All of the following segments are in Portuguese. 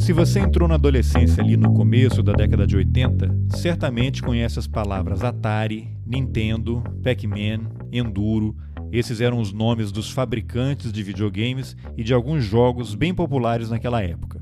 Se você entrou na adolescência ali no começo da década de 80, certamente conhece as palavras Atari, Nintendo, Pac-Man, Enduro. Esses eram os nomes dos fabricantes de videogames e de alguns jogos bem populares naquela época.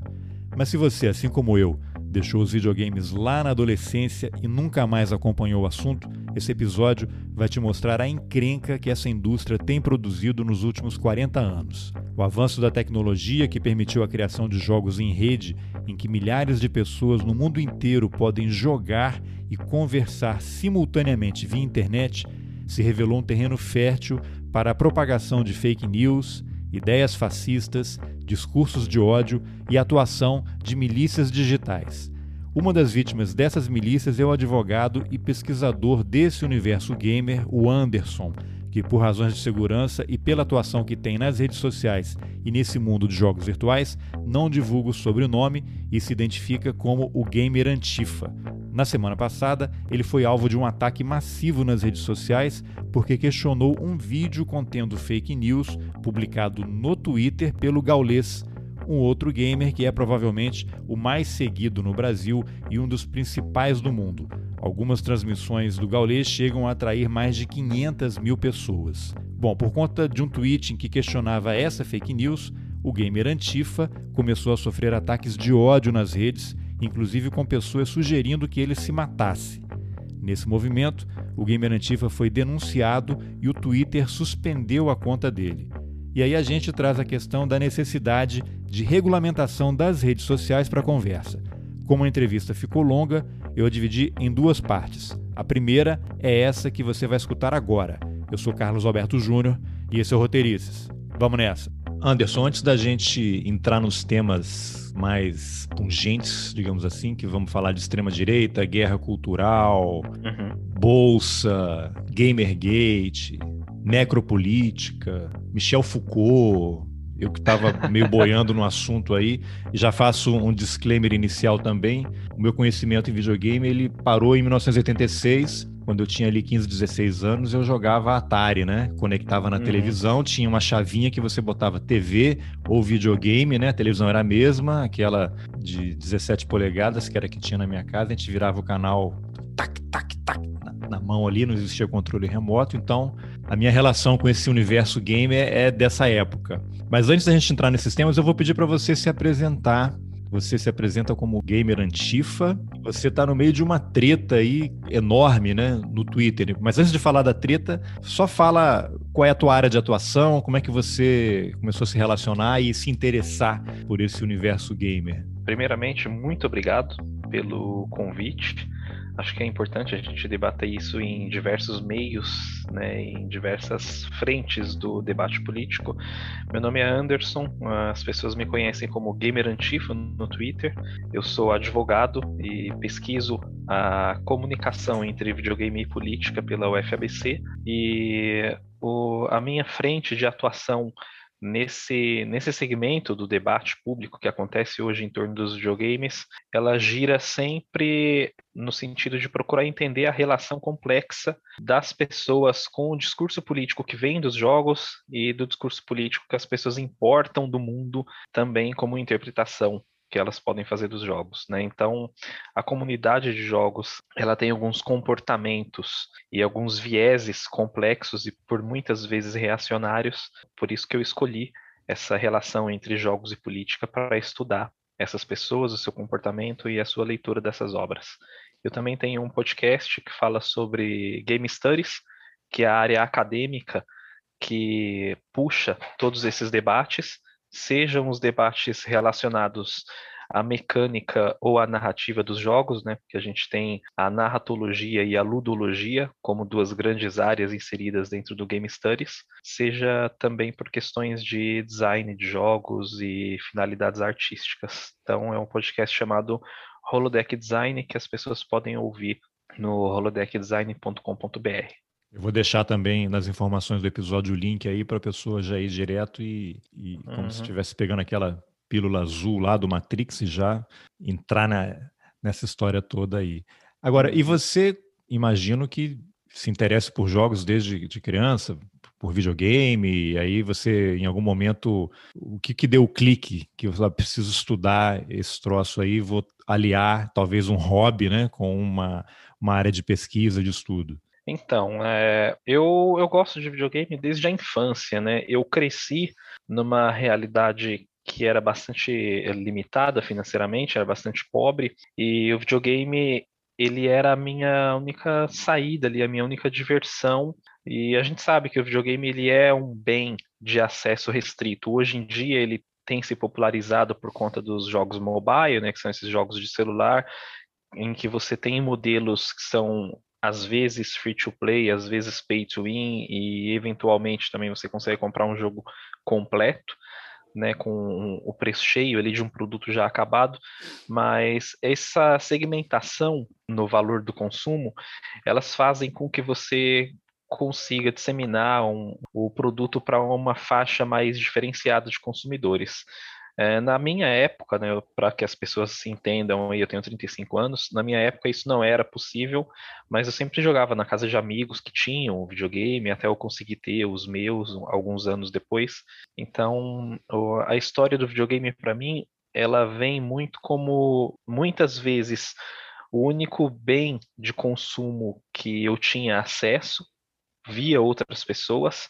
Mas se você, assim como eu, deixou os videogames lá na adolescência e nunca mais acompanhou o assunto, esse episódio vai te mostrar a encrenca que essa indústria tem produzido nos últimos 40 anos. O avanço da tecnologia que permitiu a criação de jogos em rede, em que milhares de pessoas no mundo inteiro podem jogar e conversar simultaneamente via internet, se revelou um terreno fértil para a propagação de fake news, ideias fascistas, discursos de ódio e atuação de milícias digitais. Uma das vítimas dessas milícias é o advogado e pesquisador desse universo gamer, o Anderson, que, por razões de segurança e pela atuação que tem nas redes sociais e nesse mundo de jogos virtuais, não divulga o sobrenome e se identifica como o gamer Antifa. Na semana passada, ele foi alvo de um ataque massivo nas redes sociais porque questionou um vídeo contendo fake news publicado no Twitter pelo gaulês um outro gamer que é provavelmente o mais seguido no Brasil e um dos principais do mundo. Algumas transmissões do Gaulês chegam a atrair mais de 500 mil pessoas. Bom, por conta de um tweet em que questionava essa fake news, o gamer Antifa começou a sofrer ataques de ódio nas redes, inclusive com pessoas sugerindo que ele se matasse. Nesse movimento, o gamer Antifa foi denunciado e o Twitter suspendeu a conta dele. E aí a gente traz a questão da necessidade de regulamentação das redes sociais para a conversa. Como a entrevista ficou longa, eu a dividi em duas partes. A primeira é essa que você vai escutar agora. Eu sou Carlos Alberto Júnior e esse é o Roteirices. Vamos nessa. Anderson, antes da gente entrar nos temas mais pungentes, digamos assim, que vamos falar de extrema-direita, guerra cultural, uhum. bolsa, Gamergate, necropolítica, Michel Foucault, eu que estava meio boiando no assunto aí, e já faço um disclaimer inicial também. O meu conhecimento em videogame ele parou em 1986, quando eu tinha ali 15, 16 anos, eu jogava Atari, né? Conectava na uhum. televisão, tinha uma chavinha que você botava TV ou videogame, né? A televisão era a mesma, aquela de 17 polegadas que era que tinha na minha casa, a gente virava o canal tac, tac, tac na, mão ali, não existia controle remoto, então a minha relação com esse universo game é, é dessa época. Mas antes da gente entrar nesses temas, eu vou pedir para você se apresentar. Você se apresenta como gamer antifa. Você está no meio de uma treta aí enorme, né, no Twitter. Mas antes de falar da treta, só fala qual é a tua área de atuação, como é que você começou a se relacionar e se interessar por esse universo gamer. Primeiramente, muito obrigado pelo convite. Acho que é importante a gente debater isso em diversos meios, né, em diversas frentes do debate político. Meu nome é Anderson, as pessoas me conhecem como Gamer Antifa no Twitter. Eu sou advogado e pesquiso a comunicação entre videogame e política pela UFABC. E o, a minha frente de atuação nesse, nesse segmento do debate público que acontece hoje em torno dos videogames, ela gira sempre no sentido de procurar entender a relação complexa das pessoas com o discurso político que vem dos jogos e do discurso político que as pessoas importam do mundo também como interpretação que elas podem fazer dos jogos, né? Então, a comunidade de jogos, ela tem alguns comportamentos e alguns vieses complexos e por muitas vezes reacionários. Por isso que eu escolhi essa relação entre jogos e política para estudar essas pessoas, o seu comportamento e a sua leitura dessas obras. Eu também tenho um podcast que fala sobre game studies, que é a área acadêmica que puxa todos esses debates sejam os debates relacionados à mecânica ou à narrativa dos jogos, né? Porque a gente tem a narratologia e a ludologia como duas grandes áreas inseridas dentro do Game Studies, seja também por questões de design de jogos e finalidades artísticas. Então é um podcast chamado Holodeck Design que as pessoas podem ouvir no holodeckdesign.com.br. Eu vou deixar também nas informações do episódio o link aí para a pessoa já ir direto e, e uhum. como se uhum. estivesse pegando aquela pílula azul lá do Matrix e já entrar na, nessa história toda aí. Agora, e uhum. você, imagino que se interessa por jogos desde de criança, por videogame, e aí você, em algum momento, o que, que deu o clique? Que eu preciso estudar esse troço aí, vou aliar talvez um hobby né, com uma, uma área de pesquisa, de estudo. Então, é, eu, eu gosto de videogame desde a infância, né? Eu cresci numa realidade que era bastante limitada financeiramente, era bastante pobre, e o videogame ele era a minha única saída ali, a minha única diversão. E a gente sabe que o videogame ele é um bem de acesso restrito. Hoje em dia ele tem se popularizado por conta dos jogos mobile, né, que são esses jogos de celular, em que você tem modelos que são às vezes free to play, às vezes pay to win e eventualmente também você consegue comprar um jogo completo né, com o preço cheio ali de um produto já acabado, mas essa segmentação no valor do consumo, elas fazem com que você consiga disseminar um, o produto para uma faixa mais diferenciada de consumidores. É, na minha época, né, para que as pessoas se entendam, eu tenho 35 anos, na minha época isso não era possível, mas eu sempre jogava na casa de amigos que tinham videogame, até eu conseguir ter os meus alguns anos depois. Então, a história do videogame para mim, ela vem muito como muitas vezes o único bem de consumo que eu tinha acesso via outras pessoas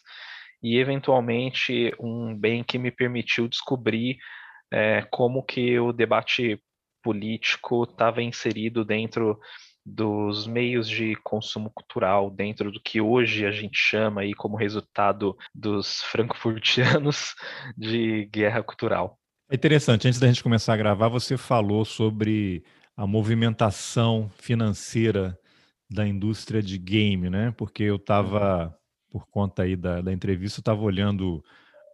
e eventualmente um bem que me permitiu descobrir é, como que o debate político estava inserido dentro dos meios de consumo cultural, dentro do que hoje a gente chama aí como resultado dos frankfurtianos de guerra cultural. É interessante, antes da gente começar a gravar, você falou sobre a movimentação financeira da indústria de game, né? Porque eu estava, uhum. por conta aí da, da entrevista, eu estava olhando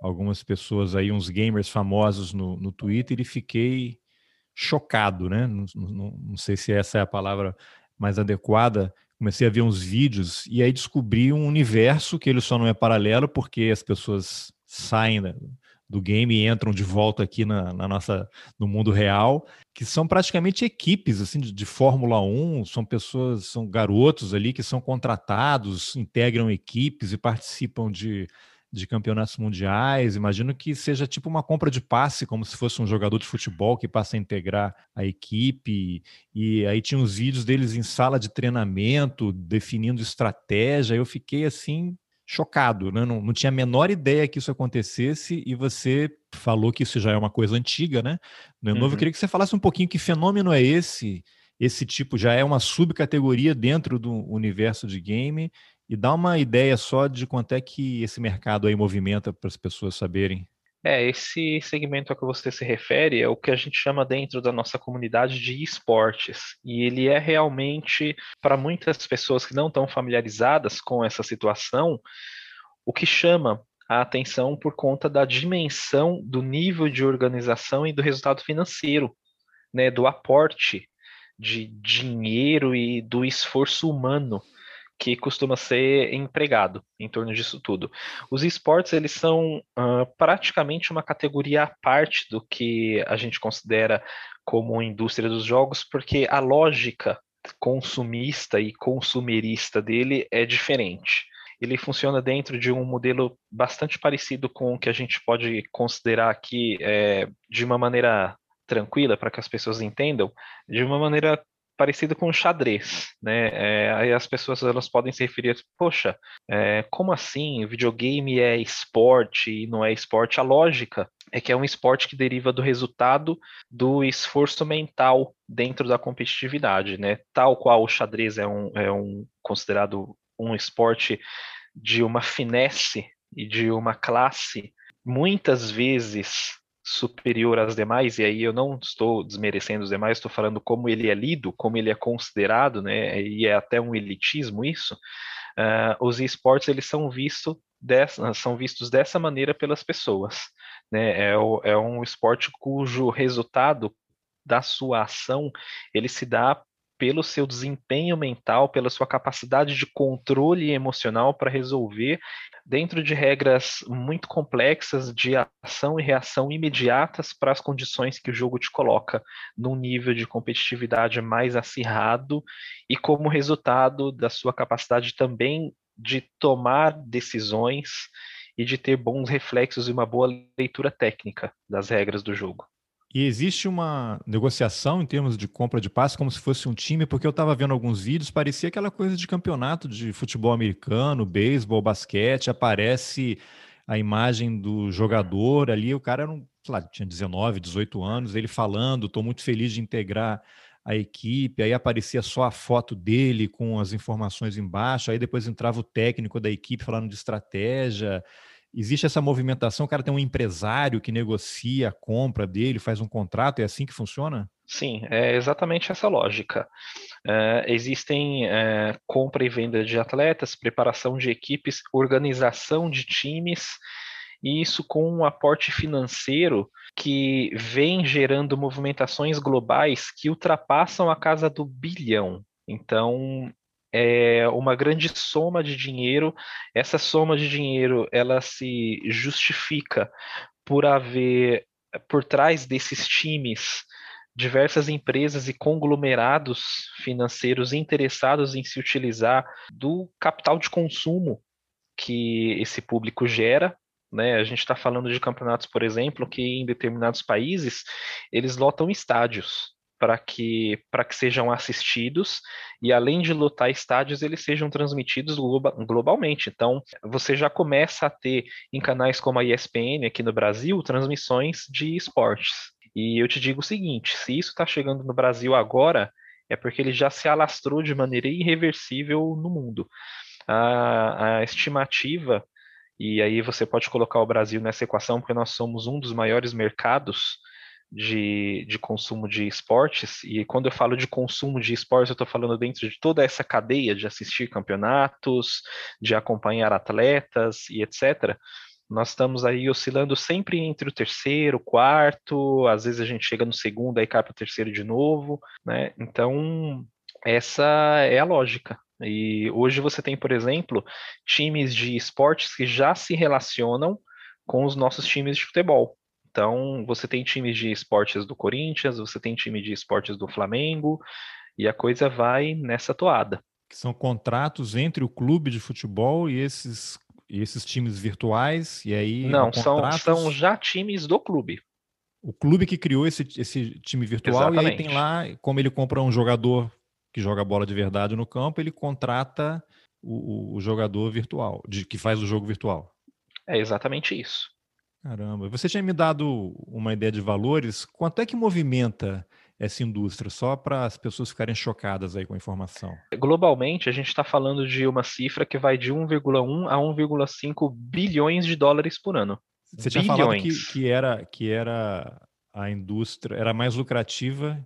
algumas pessoas aí, uns gamers famosos no, no Twitter e fiquei chocado, né? Não, não, não, sei se essa é a palavra mais adequada. Comecei a ver uns vídeos e aí descobri um universo que ele só não é paralelo porque as pessoas saem do game e entram de volta aqui na, na, nossa no mundo real, que são praticamente equipes assim de, de, Fórmula 1, são pessoas, são garotos ali que são contratados, integram equipes e participam de de campeonatos mundiais. Imagino que seja tipo uma compra de passe, como se fosse um jogador de futebol que passa a integrar a equipe. E aí tinha os vídeos deles em sala de treinamento, definindo estratégia. Eu fiquei assim chocado, né? não, não tinha a menor ideia que isso acontecesse e você falou que isso já é uma coisa antiga, né? No uhum. novo, eu uhum. queria que você falasse um pouquinho que fenômeno é esse. Esse tipo já é uma subcategoria dentro do universo de game e dá uma ideia só de quanto é que esse mercado aí movimenta para as pessoas saberem. É, esse segmento a que você se refere é o que a gente chama dentro da nossa comunidade de esportes. E ele é realmente, para muitas pessoas que não estão familiarizadas com essa situação, o que chama a atenção por conta da dimensão do nível de organização e do resultado financeiro, né, do aporte de dinheiro e do esforço humano que costuma ser empregado em torno disso tudo. Os esportes eles são uh, praticamente uma categoria à parte do que a gente considera como indústria dos jogos, porque a lógica consumista e consumerista dele é diferente. Ele funciona dentro de um modelo bastante parecido com o que a gente pode considerar aqui é, de uma maneira tranquila para que as pessoas entendam, de uma maneira parecido com o xadrez, né? É, aí as pessoas elas podem se referir, poxa, é, como assim? Videogame é esporte e não é esporte? A lógica é que é um esporte que deriva do resultado do esforço mental dentro da competitividade, né? Tal qual o xadrez é um, é um considerado um esporte de uma finesse e de uma classe muitas vezes superior às demais, e aí eu não estou desmerecendo os demais, estou falando como ele é lido, como ele é considerado, né, e é até um elitismo isso, uh, os esportes eles são, visto dessa, são vistos dessa maneira pelas pessoas. Né, é, o, é um esporte cujo resultado da sua ação ele se dá pelo seu desempenho mental, pela sua capacidade de controle emocional para resolver dentro de regras muito complexas de ação e reação imediatas para as condições que o jogo te coloca num nível de competitividade mais acirrado e como resultado da sua capacidade também de tomar decisões e de ter bons reflexos e uma boa leitura técnica das regras do jogo. E existe uma negociação em termos de compra de passe como se fosse um time, porque eu estava vendo alguns vídeos, parecia aquela coisa de campeonato de futebol americano, beisebol, basquete, aparece a imagem do jogador ali, o cara era um, lá, tinha 19, 18 anos, ele falando, estou muito feliz de integrar a equipe, aí aparecia só a foto dele com as informações embaixo, aí depois entrava o técnico da equipe falando de estratégia. Existe essa movimentação, o cara tem um empresário que negocia a compra dele, faz um contrato, é assim que funciona? Sim, é exatamente essa lógica. É, existem é, compra e venda de atletas, preparação de equipes, organização de times, e isso com um aporte financeiro que vem gerando movimentações globais que ultrapassam a casa do bilhão. Então, é uma grande soma de dinheiro. Essa soma de dinheiro ela se justifica por haver por trás desses times diversas empresas e conglomerados financeiros interessados em se utilizar do capital de consumo que esse público gera. Né? A gente está falando de campeonatos, por exemplo, que em determinados países eles lotam estádios para que, que sejam assistidos e além de lotar estádios, eles sejam transmitidos globa, globalmente. Então, você já começa a ter em canais como a ESPN aqui no Brasil transmissões de esportes. E eu te digo o seguinte: se isso está chegando no Brasil agora, é porque ele já se alastrou de maneira irreversível no mundo. A, a estimativa e aí você pode colocar o Brasil nessa equação, porque nós somos um dos maiores mercados de, de consumo de esportes, e quando eu falo de consumo de esportes, eu estou falando dentro de toda essa cadeia de assistir campeonatos, de acompanhar atletas e etc. Nós estamos aí oscilando sempre entre o terceiro, quarto, às vezes a gente chega no segundo, aí cai para o terceiro de novo, né? Então, essa é a lógica. E hoje você tem, por exemplo, times de esportes que já se relacionam com os nossos times de futebol. Então, você tem times de esportes do Corinthians, você tem time de esportes do Flamengo, e a coisa vai nessa toada. Que são contratos entre o clube de futebol e esses, e esses times virtuais, e aí. Não, contratos... são, são já times do clube. O clube que criou esse, esse time virtual, Exatamente. e aí tem lá, como ele compra um jogador que joga bola de verdade no campo, ele contrata o, o jogador virtual, de, que faz o jogo virtual. É exatamente isso. Caramba, você tinha me dado uma ideia de valores. Quanto é que movimenta essa indústria? Só para as pessoas ficarem chocadas aí com a informação. Globalmente, a gente está falando de uma cifra que vai de 1,1 a 1,5 bilhões de dólares por ano. Você tinha bilhões. falado que, que, era, que era a indústria, era mais lucrativa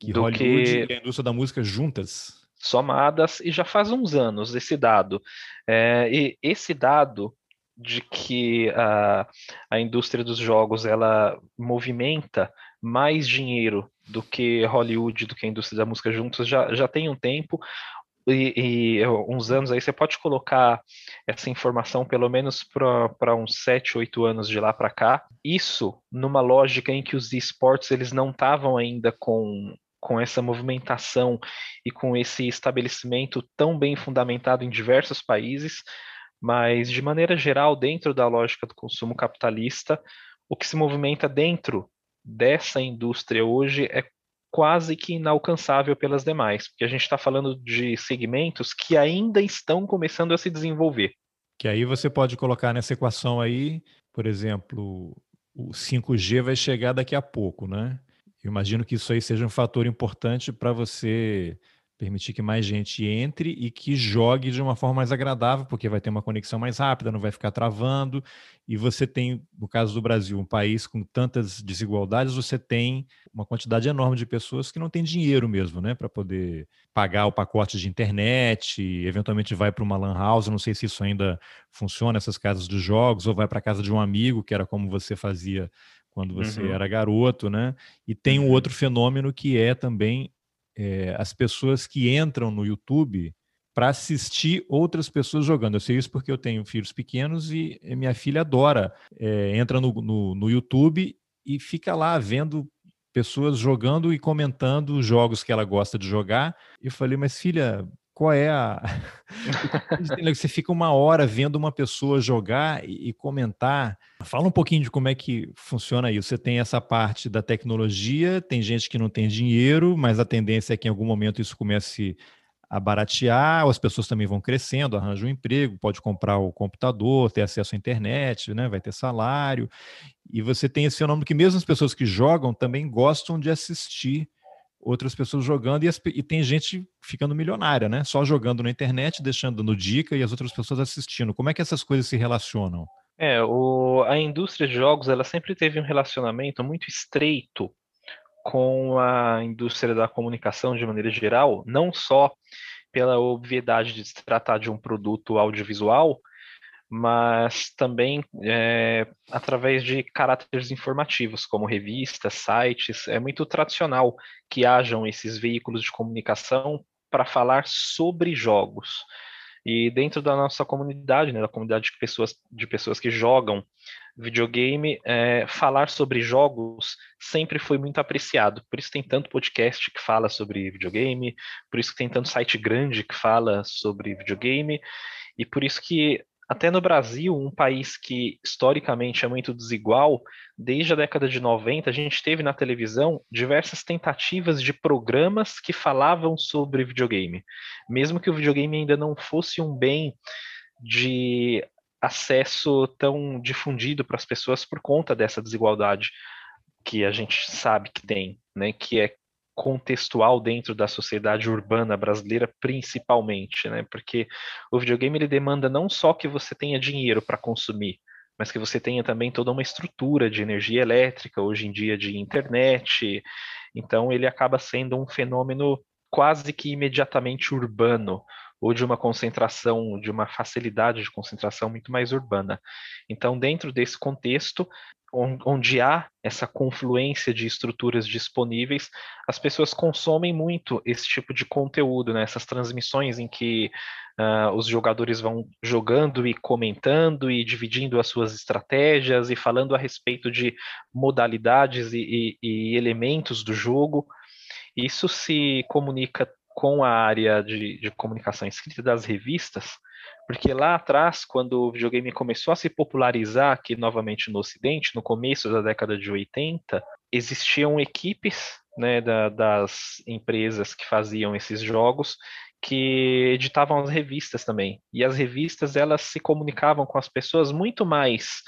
que Do Hollywood que... e a indústria da música juntas. Somadas, e já faz uns anos esse dado. É, e esse dado de que a, a indústria dos jogos ela movimenta mais dinheiro do que Hollywood, do que a indústria da música juntos, já, já tem um tempo. E, e, uns anos aí você pode colocar essa informação pelo menos para uns 7, 8 anos de lá para cá. Isso numa lógica em que os esportes eles não estavam ainda com, com essa movimentação e com esse estabelecimento tão bem fundamentado em diversos países. Mas, de maneira geral, dentro da lógica do consumo capitalista, o que se movimenta dentro dessa indústria hoje é quase que inalcançável pelas demais, porque a gente está falando de segmentos que ainda estão começando a se desenvolver. Que aí você pode colocar nessa equação aí, por exemplo, o 5G vai chegar daqui a pouco, né? Eu imagino que isso aí seja um fator importante para você permitir que mais gente entre e que jogue de uma forma mais agradável, porque vai ter uma conexão mais rápida, não vai ficar travando. E você tem, no caso do Brasil, um país com tantas desigualdades, você tem uma quantidade enorme de pessoas que não têm dinheiro mesmo, né, para poder pagar o pacote de internet, eventualmente vai para uma lan house, não sei se isso ainda funciona essas casas de jogos ou vai para a casa de um amigo, que era como você fazia quando você uhum. era garoto, né? E tem um uhum. outro fenômeno que é também é, as pessoas que entram no YouTube para assistir outras pessoas jogando. Eu sei isso porque eu tenho filhos pequenos e minha filha adora. É, entra no, no, no, YouTube e fica lá vendo pessoas jogando e comentando os jogos que ela gosta de jogar. Eu falei, mas filha, qual é a. você fica uma hora vendo uma pessoa jogar e comentar. Fala um pouquinho de como é que funciona isso. Você tem essa parte da tecnologia, tem gente que não tem dinheiro, mas a tendência é que em algum momento isso comece a baratear, as pessoas também vão crescendo, arranjam um emprego, pode comprar o computador, ter acesso à internet, né, vai ter salário. E você tem esse fenômeno que mesmo as pessoas que jogam também gostam de assistir outras pessoas jogando e, as, e, tem gente ficando milionária, né? Só jogando na internet, deixando no dica e as outras pessoas assistindo. Como é que essas coisas se relacionam? É, o, a indústria de jogos ela sempre teve um relacionamento muito estreito com a indústria da comunicação de maneira geral, não só pela obviedade de se tratar de um produto audiovisual, mas também é, através de caráteres informativos, como revistas, sites. É muito tradicional que hajam esses veículos de comunicação para falar sobre jogos. E dentro da nossa comunidade, né, da comunidade de pessoas, de pessoas que jogam videogame, é, falar sobre jogos sempre foi muito apreciado. Por isso tem tanto podcast que fala sobre videogame, por isso tem tanto site grande que fala sobre videogame, e por isso que até no Brasil, um país que historicamente é muito desigual, desde a década de 90, a gente teve na televisão diversas tentativas de programas que falavam sobre videogame. Mesmo que o videogame ainda não fosse um bem de acesso tão difundido para as pessoas por conta dessa desigualdade que a gente sabe que tem, né, que é contextual dentro da sociedade urbana brasileira, principalmente, né? Porque o videogame ele demanda não só que você tenha dinheiro para consumir, mas que você tenha também toda uma estrutura de energia elétrica, hoje em dia de internet. Então ele acaba sendo um fenômeno quase que imediatamente urbano, ou de uma concentração, de uma facilidade de concentração muito mais urbana. Então, dentro desse contexto, onde há essa confluência de estruturas disponíveis, as pessoas consomem muito esse tipo de conteúdo, né? essas transmissões em que uh, os jogadores vão jogando e comentando e dividindo as suas estratégias e falando a respeito de modalidades e, e, e elementos do jogo. Isso se comunica com a área de, de comunicação escrita das revistas, porque lá atrás, quando o videogame começou a se popularizar aqui novamente no Ocidente, no começo da década de 80, existiam equipes né, da, das empresas que faziam esses jogos que editavam as revistas também. E as revistas elas se comunicavam com as pessoas muito mais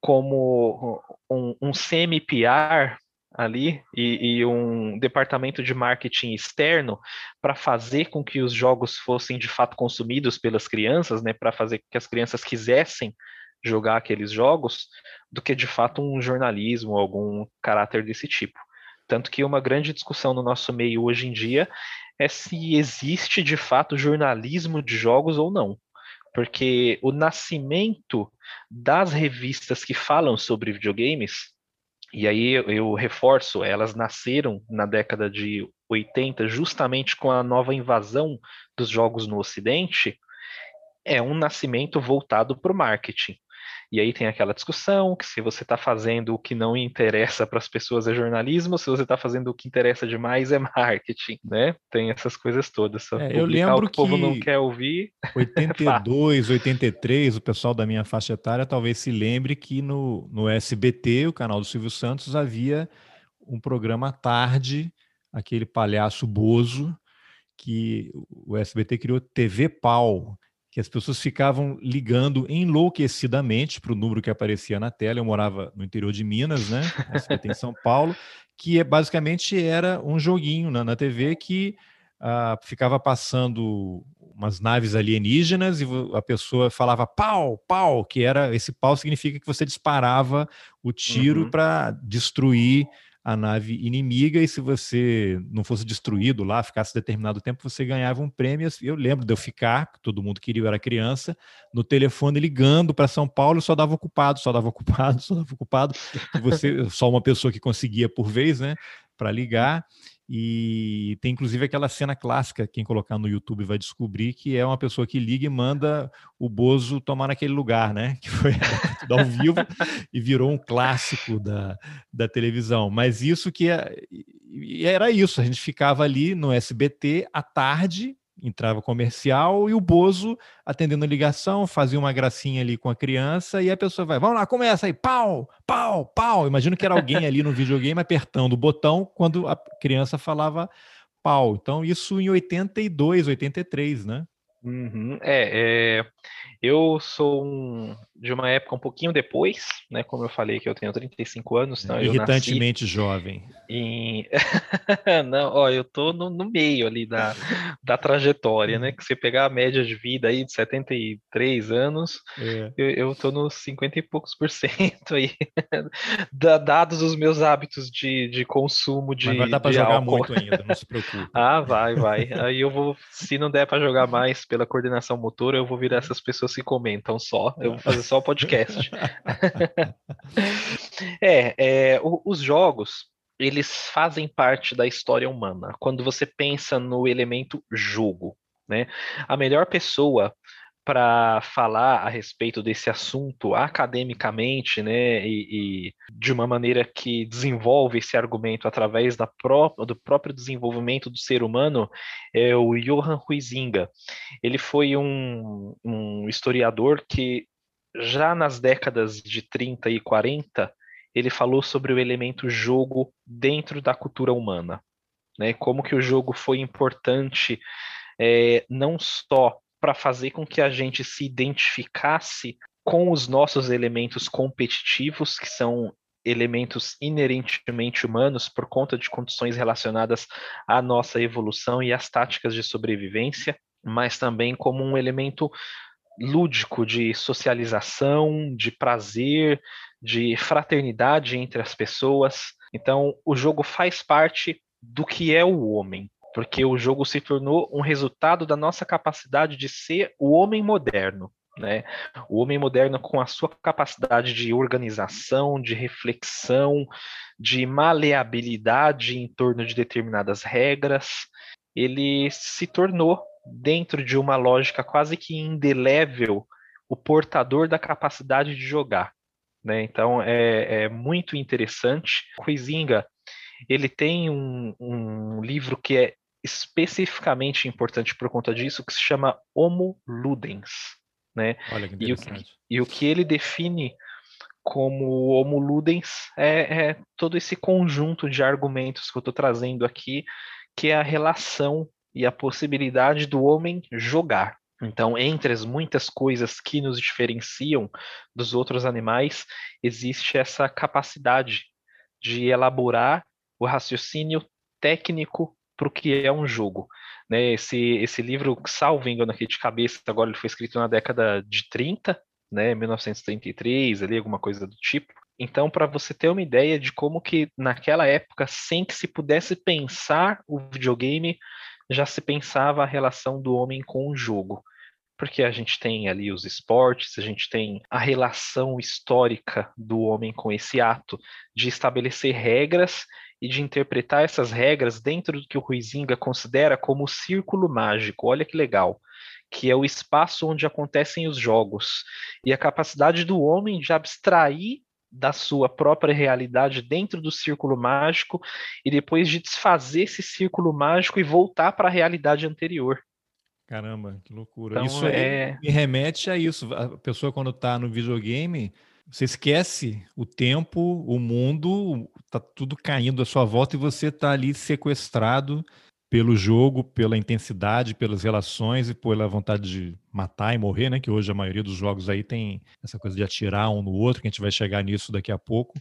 como um, um semi-PR ali e, e, um departamento de marketing externo para fazer com que os jogos fossem de fato consumidos pelas crianças, né, para fazer com que as crianças quisessem jogar aqueles jogos, do que de fato um jornalismo, algum caráter desse tipo. Tanto que uma grande discussão no nosso meio hoje em dia é se existe de fato jornalismo de jogos ou não. Porque o nascimento das revistas que falam sobre videogames e aí eu reforço, elas nasceram na década de 80 justamente com a nova invasão dos jogos no Ocidente, é um nascimento voltado para o marketing. E aí tem aquela discussão que se você está fazendo o que não interessa para as pessoas é jornalismo, se você está fazendo o que interessa demais é marketing, né? Tem essas coisas todas. É, eu lembro que o povo não quer ouvir. 82, 83, o pessoal da minha faixa etária talvez se lembre que no, no SBT, o canal do Silvio Santos, havia um programa à tarde, aquele palhaço Bozo, que o SBT criou TV Pau, que as pessoas ficavam ligando enlouquecidamente para o número que aparecia na tela. Eu morava no interior de Minas, né? em São Paulo, que é, basicamente era um joguinho na, na TV que uh, ficava passando umas naves alienígenas e a pessoa falava pau, pau, que era esse pau significa que você disparava o tiro uhum. para destruir a nave inimiga e se você não fosse destruído lá, ficasse determinado tempo, você ganhava um prêmio. Eu lembro de eu ficar, todo mundo queria, eu era criança, no telefone ligando para São Paulo, só dava ocupado, só dava ocupado, só dava ocupado. Você, só uma pessoa que conseguia por vez, né, para ligar. E tem inclusive aquela cena clássica, quem colocar no YouTube vai descobrir, que é uma pessoa que liga e manda o Bozo tomar naquele lugar, né? Que foi ao vivo e virou um clássico da, da televisão. Mas isso que é, era isso, a gente ficava ali no SBT à tarde, entrava comercial e o Bozo atendendo a ligação, fazia uma gracinha ali com a criança e a pessoa vai, vamos lá, começa aí, pau, pau, pau. Imagino que era alguém ali no videogame apertando o botão quando a criança falava pau. Então, isso em 82, 83, né? Uhum. É, é, eu sou um, de uma época um pouquinho depois, né? Como eu falei que eu tenho 35 anos, então Irritantemente jovem. Em... Não, ó, eu tô no, no, meio ali da, da trajetória, né? Que você pegar a média de vida aí de 73 anos, é. eu, eu tô nos 50 e poucos por cento aí, dados os meus hábitos de, de consumo de. Mas vai dar pra jogar álcool. muito ainda, não se preocupe. ah, vai, vai. Aí eu vou, se não der para jogar mais pela coordenação motora, eu vou virar essas pessoas que comentam só. Eu vou fazer só podcast. é, é o, os jogos, eles fazem parte da história humana. Quando você pensa no elemento jogo, né? A melhor pessoa para falar a respeito desse assunto academicamente, né, e, e, de uma maneira que desenvolve esse argumento através da pró do próprio desenvolvimento do ser humano, é o Johann Huizinga. Ele foi um, um historiador que já nas décadas de 30 e 40 ele falou sobre o elemento jogo dentro da cultura humana, né? Como que o jogo foi importante é, não só para fazer com que a gente se identificasse com os nossos elementos competitivos, que são elementos inerentemente humanos por conta de condições relacionadas à nossa evolução e às táticas de sobrevivência, mas também como um elemento lúdico de socialização, de prazer, de fraternidade entre as pessoas. Então, o jogo faz parte do que é o homem porque o jogo se tornou um resultado da nossa capacidade de ser o homem moderno. Né? O homem moderno, com a sua capacidade de organização, de reflexão, de maleabilidade em torno de determinadas regras, ele se tornou, dentro de uma lógica quase que indelével, o portador da capacidade de jogar. Né? Então é, é muito interessante. Huizinga ele tem um, um livro que é especificamente importante por conta disso, que se chama Homo Ludens. Né? Olha que e, o que, e o que ele define como Homo Ludens é, é todo esse conjunto de argumentos que eu estou trazendo aqui, que é a relação e a possibilidade do homem jogar. Então, entre as muitas coisas que nos diferenciam dos outros animais, existe essa capacidade de elaborar o raciocínio técnico para o que é um jogo. Né? Esse, esse livro, salvo engano aqui de cabeça, agora ele foi escrito na década de 30, né, 1933, ali, alguma coisa do tipo. Então, para você ter uma ideia de como que naquela época, sem que se pudesse pensar o videogame, já se pensava a relação do homem com o jogo. Porque a gente tem ali os esportes, a gente tem a relação histórica do homem com esse ato de estabelecer regras e de interpretar essas regras dentro do que o Ruizinga considera como o círculo mágico. Olha que legal. Que é o espaço onde acontecem os jogos. E a capacidade do homem de abstrair da sua própria realidade dentro do círculo mágico e depois de desfazer esse círculo mágico e voltar para a realidade anterior. Caramba, que loucura. Então, isso é... me remete a isso. A pessoa, quando está no videogame, você esquece o tempo, o mundo, tá tudo caindo à sua volta e você tá ali sequestrado pelo jogo, pela intensidade, pelas relações e pela vontade de matar e morrer, né? Que hoje a maioria dos jogos aí tem essa coisa de atirar um no outro, que a gente vai chegar nisso daqui a pouco.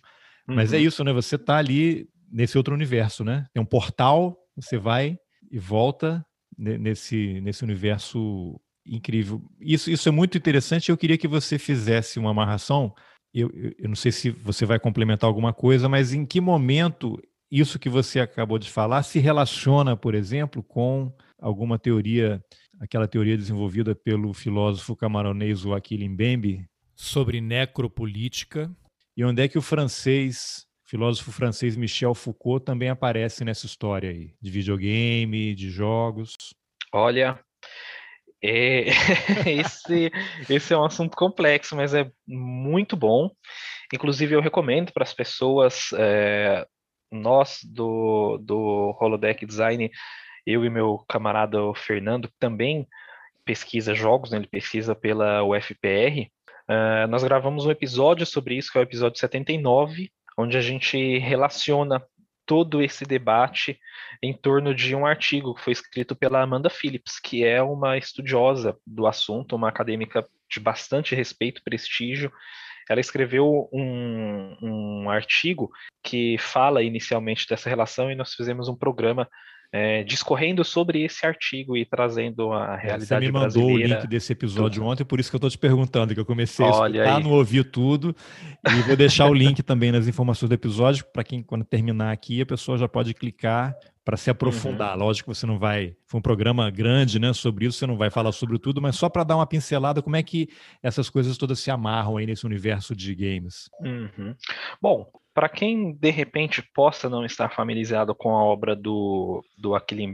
Uhum. Mas é uhum. isso, né? Você tá ali nesse outro universo, né? Tem um portal, você vai e volta nesse, nesse universo incrível. Isso, isso é muito interessante. Eu queria que você fizesse uma amarração eu, eu não sei se você vai complementar alguma coisa, mas em que momento isso que você acabou de falar se relaciona, por exemplo, com alguma teoria, aquela teoria desenvolvida pelo filósofo camaronês Joaquim Mbembe sobre necropolítica, e onde é que o francês, filósofo francês Michel Foucault também aparece nessa história aí, de videogame, de jogos? Olha, é, esse, esse é um assunto complexo, mas é muito bom. Inclusive, eu recomendo para as pessoas, é, nós do, do Holodeck Design, eu e meu camarada Fernando também pesquisa jogos, né, ele pesquisa pela UFPR, uh, nós gravamos um episódio sobre isso, que é o episódio 79, onde a gente relaciona todo esse debate em torno de um artigo que foi escrito pela Amanda Phillips, que é uma estudiosa do assunto, uma acadêmica de bastante respeito, prestígio. Ela escreveu um, um artigo que fala inicialmente dessa relação e nós fizemos um programa é, discorrendo sobre esse artigo e trazendo a realidade Você me mandou brasileira. o link desse episódio tudo. ontem, por isso que eu estou te perguntando, que eu comecei a Olha escutar, aí. não ouvi tudo, e vou deixar o link também nas informações do episódio, para quem, quando terminar aqui, a pessoa já pode clicar para se aprofundar. Uhum. Lógico que você não vai. Foi um programa grande, né? Sobre isso, você não vai falar sobre tudo, mas só para dar uma pincelada, como é que essas coisas todas se amarram aí nesse universo de games? Uhum. Bom, para quem de repente possa não estar familiarizado com a obra do, do Aquilim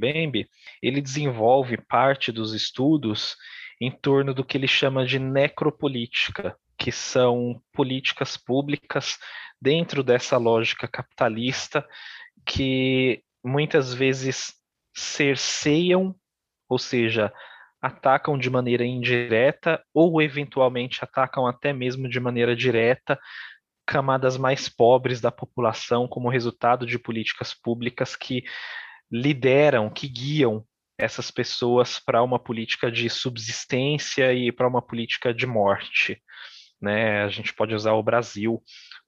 ele desenvolve parte dos estudos em torno do que ele chama de necropolítica, que são políticas públicas dentro dessa lógica capitalista que muitas vezes cerceiam, ou seja, atacam de maneira indireta ou eventualmente atacam até mesmo de maneira direta camadas mais pobres da população como resultado de políticas públicas que lideram, que guiam essas pessoas para uma política de subsistência e para uma política de morte. Né? A gente pode usar o Brasil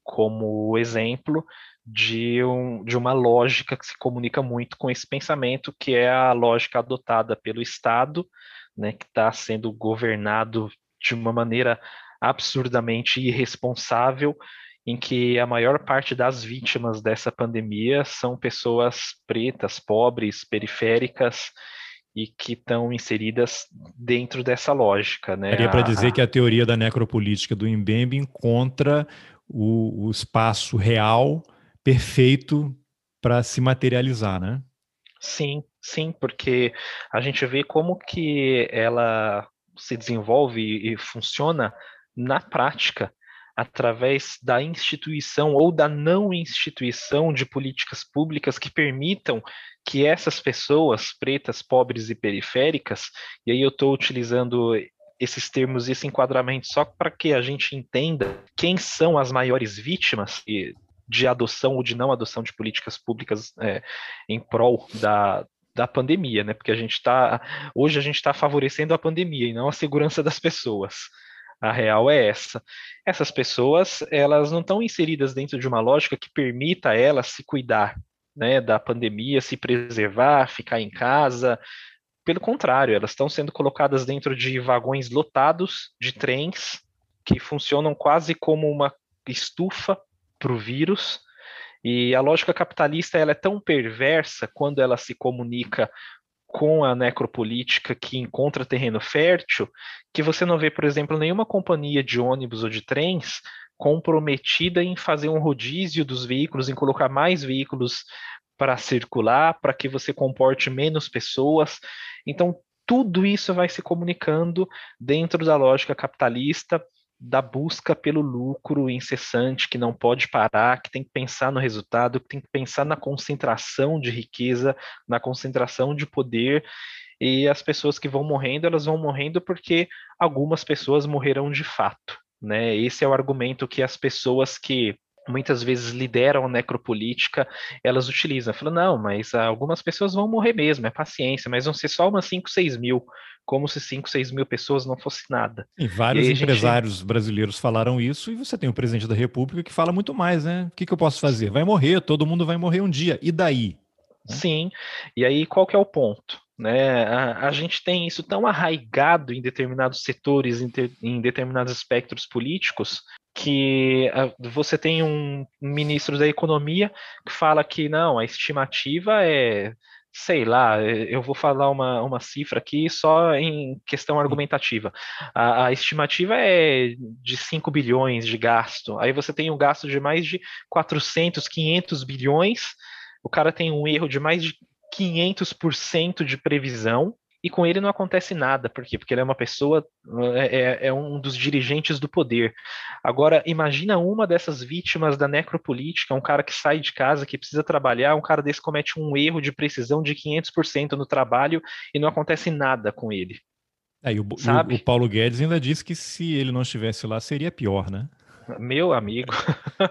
como exemplo de, um, de uma lógica que se comunica muito com esse pensamento, que é a lógica adotada pelo Estado, né, que está sendo governado de uma maneira absurdamente irresponsável, em que a maior parte das vítimas dessa pandemia são pessoas pretas, pobres, periféricas e que estão inseridas dentro dessa lógica. Né? Daria para dizer que a teoria da necropolítica do Mbembe encontra o, o espaço real perfeito para se materializar, né? Sim, sim, porque a gente vê como que ela se desenvolve e funciona na prática através da instituição ou da não instituição de políticas públicas que permitam que essas pessoas pretas, pobres e periféricas, e aí eu estou utilizando esses termos, esse enquadramento só para que a gente entenda quem são as maiores vítimas de adoção ou de não adoção de políticas públicas é, em prol da, da pandemia, né? Porque a gente está hoje a gente está favorecendo a pandemia e não a segurança das pessoas. A real é essa. Essas pessoas elas não estão inseridas dentro de uma lógica que permita a elas se cuidar, né? Da pandemia, se preservar, ficar em casa. Pelo contrário, elas estão sendo colocadas dentro de vagões lotados de trens que funcionam quase como uma estufa para o vírus. E a lógica capitalista ela é tão perversa quando ela se comunica com a necropolítica que encontra terreno fértil, que você não vê, por exemplo, nenhuma companhia de ônibus ou de trens comprometida em fazer um rodízio dos veículos, em colocar mais veículos para circular, para que você comporte menos pessoas. Então, tudo isso vai se comunicando dentro da lógica capitalista da busca pelo lucro incessante, que não pode parar, que tem que pensar no resultado, que tem que pensar na concentração de riqueza, na concentração de poder, e as pessoas que vão morrendo, elas vão morrendo porque algumas pessoas morrerão de fato. Né? Esse é o argumento que as pessoas que muitas vezes lideram a necropolítica, elas utilizam. Falam, não, mas algumas pessoas vão morrer mesmo, é paciência, mas vão ser só umas 5, 6 mil, como se 5, 6 mil pessoas não fosse nada. E vários e empresários gente... brasileiros falaram isso, e você tem o presidente da República que fala muito mais, né? O que, que eu posso fazer? Vai morrer, todo mundo vai morrer um dia, e daí? Sim, e aí qual que é o ponto? Né? A, a, gente tem isso tão arraigado em determinados setores, em, em determinados espectros políticos, que a, você tem um ministro da Economia que fala que não, a estimativa é, sei lá, eu vou falar uma, uma cifra aqui só em questão argumentativa. A, a estimativa é de 5 bilhões de gasto, aí você tem um gasto de mais de 400, 500 bilhões, o cara tem um erro de mais de 500% de previsão, e com ele não acontece nada. Por quê? Porque ele é uma pessoa, é, é, é um dos dirigentes do poder. Agora, imagina uma dessas vítimas da necropolítica, um cara que sai de casa, que precisa trabalhar, um cara desse comete um erro de precisão de 500% no trabalho e não acontece nada com ele. É, e o, o, o Paulo Guedes ainda disse que se ele não estivesse lá, seria pior, né? Meu amigo.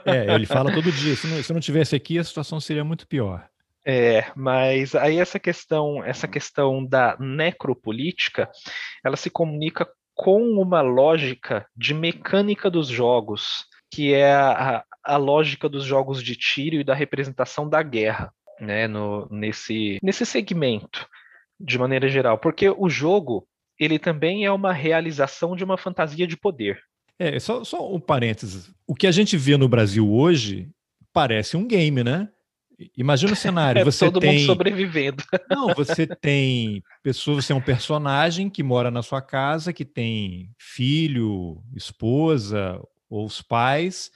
É, ele fala todo dia. Se não, se não tivesse aqui, a situação seria muito pior. É, mas aí essa questão, essa questão da necropolítica, ela se comunica com uma lógica de mecânica dos jogos, que é a, a lógica dos jogos de tiro e da representação da guerra, né, no, nesse, nesse segmento, de maneira geral, porque o jogo ele também é uma realização de uma fantasia de poder. É, só, só um parênteses. O que a gente vê no Brasil hoje parece um game, né? Imagina o cenário. É você todo tem... mundo sobrevivendo. Não, você tem pessoa, você é um personagem que mora na sua casa, que tem filho, esposa ou os pais.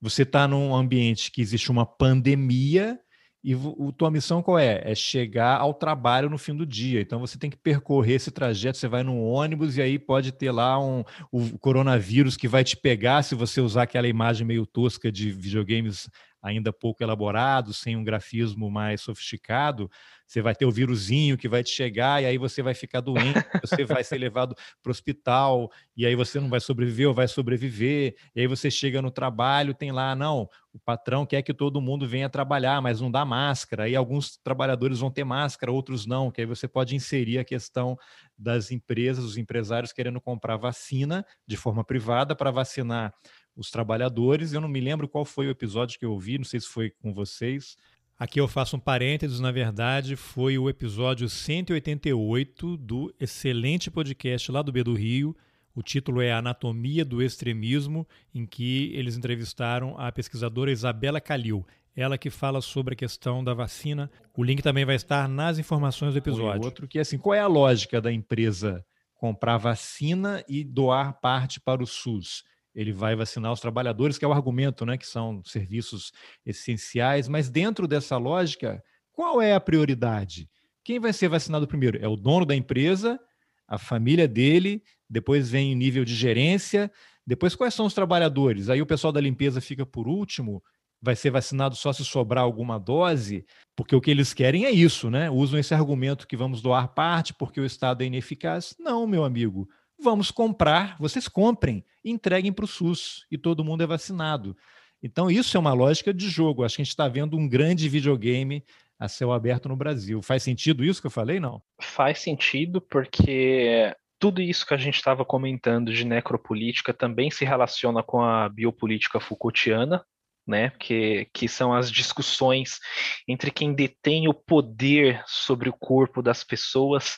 Você está num ambiente que existe uma pandemia e a tua missão qual é? É chegar ao trabalho no fim do dia. Então você tem que percorrer esse trajeto. Você vai no ônibus e aí pode ter lá um, o coronavírus que vai te pegar se você usar aquela imagem meio tosca de videogames ainda pouco elaborado, sem um grafismo mais sofisticado, você vai ter o vírusinho que vai te chegar e aí você vai ficar doente, você vai ser levado para o hospital e aí você não vai sobreviver ou vai sobreviver, e aí você chega no trabalho, tem lá, não, o patrão quer que todo mundo venha trabalhar, mas não dá máscara, aí alguns trabalhadores vão ter máscara, outros não, que aí você pode inserir a questão das empresas, os empresários querendo comprar vacina de forma privada para vacinar os trabalhadores. Eu não me lembro qual foi o episódio que eu ouvi, não sei se foi com vocês. Aqui eu faço um parênteses, na verdade, foi o episódio 188 do excelente podcast lá do B do Rio. O título é Anatomia do Extremismo, em que eles entrevistaram a pesquisadora Isabela Calil, ela que fala sobre a questão da vacina. O link também vai estar nas informações do episódio. outro que é assim, qual é a lógica da empresa comprar vacina e doar parte para o SUS? Ele vai vacinar os trabalhadores, que é o argumento, né, que são serviços essenciais, mas dentro dessa lógica, qual é a prioridade? Quem vai ser vacinado primeiro? É o dono da empresa, a família dele, depois vem o nível de gerência, depois quais são os trabalhadores? Aí o pessoal da limpeza fica por último, vai ser vacinado só se sobrar alguma dose, porque o que eles querem é isso, né? Usam esse argumento que vamos doar parte porque o Estado é ineficaz. Não, meu amigo vamos comprar, vocês comprem, entreguem para o SUS e todo mundo é vacinado. Então, isso é uma lógica de jogo. Acho que a gente está vendo um grande videogame a céu aberto no Brasil. Faz sentido isso que eu falei, não? Faz sentido, porque tudo isso que a gente estava comentando de necropolítica também se relaciona com a biopolítica Foucaultiana, né? Que, que são as discussões entre quem detém o poder sobre o corpo das pessoas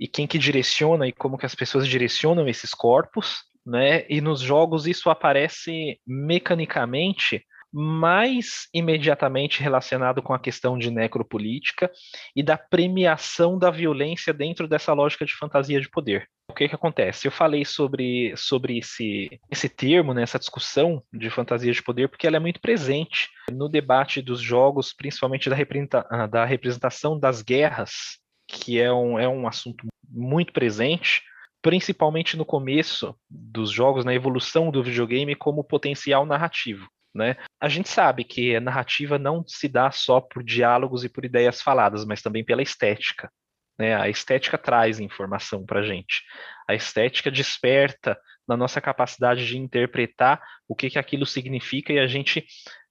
e quem que direciona e como que as pessoas direcionam esses corpos, né? E nos jogos isso aparece mecanicamente mais imediatamente relacionado com a questão de necropolítica e da premiação da violência dentro dessa lógica de fantasia de poder. O que, que acontece? Eu falei sobre, sobre esse, esse termo, né, essa discussão de fantasia de poder, porque ela é muito presente no debate dos jogos, principalmente da, representa da representação das guerras que é um, é um assunto muito presente, principalmente no começo dos jogos, na evolução do videogame como potencial narrativo. Né? A gente sabe que a narrativa não se dá só por diálogos e por ideias faladas, mas também pela estética. Né? A estética traz informação para a gente. A estética desperta na nossa capacidade de interpretar o que, que aquilo significa e a gente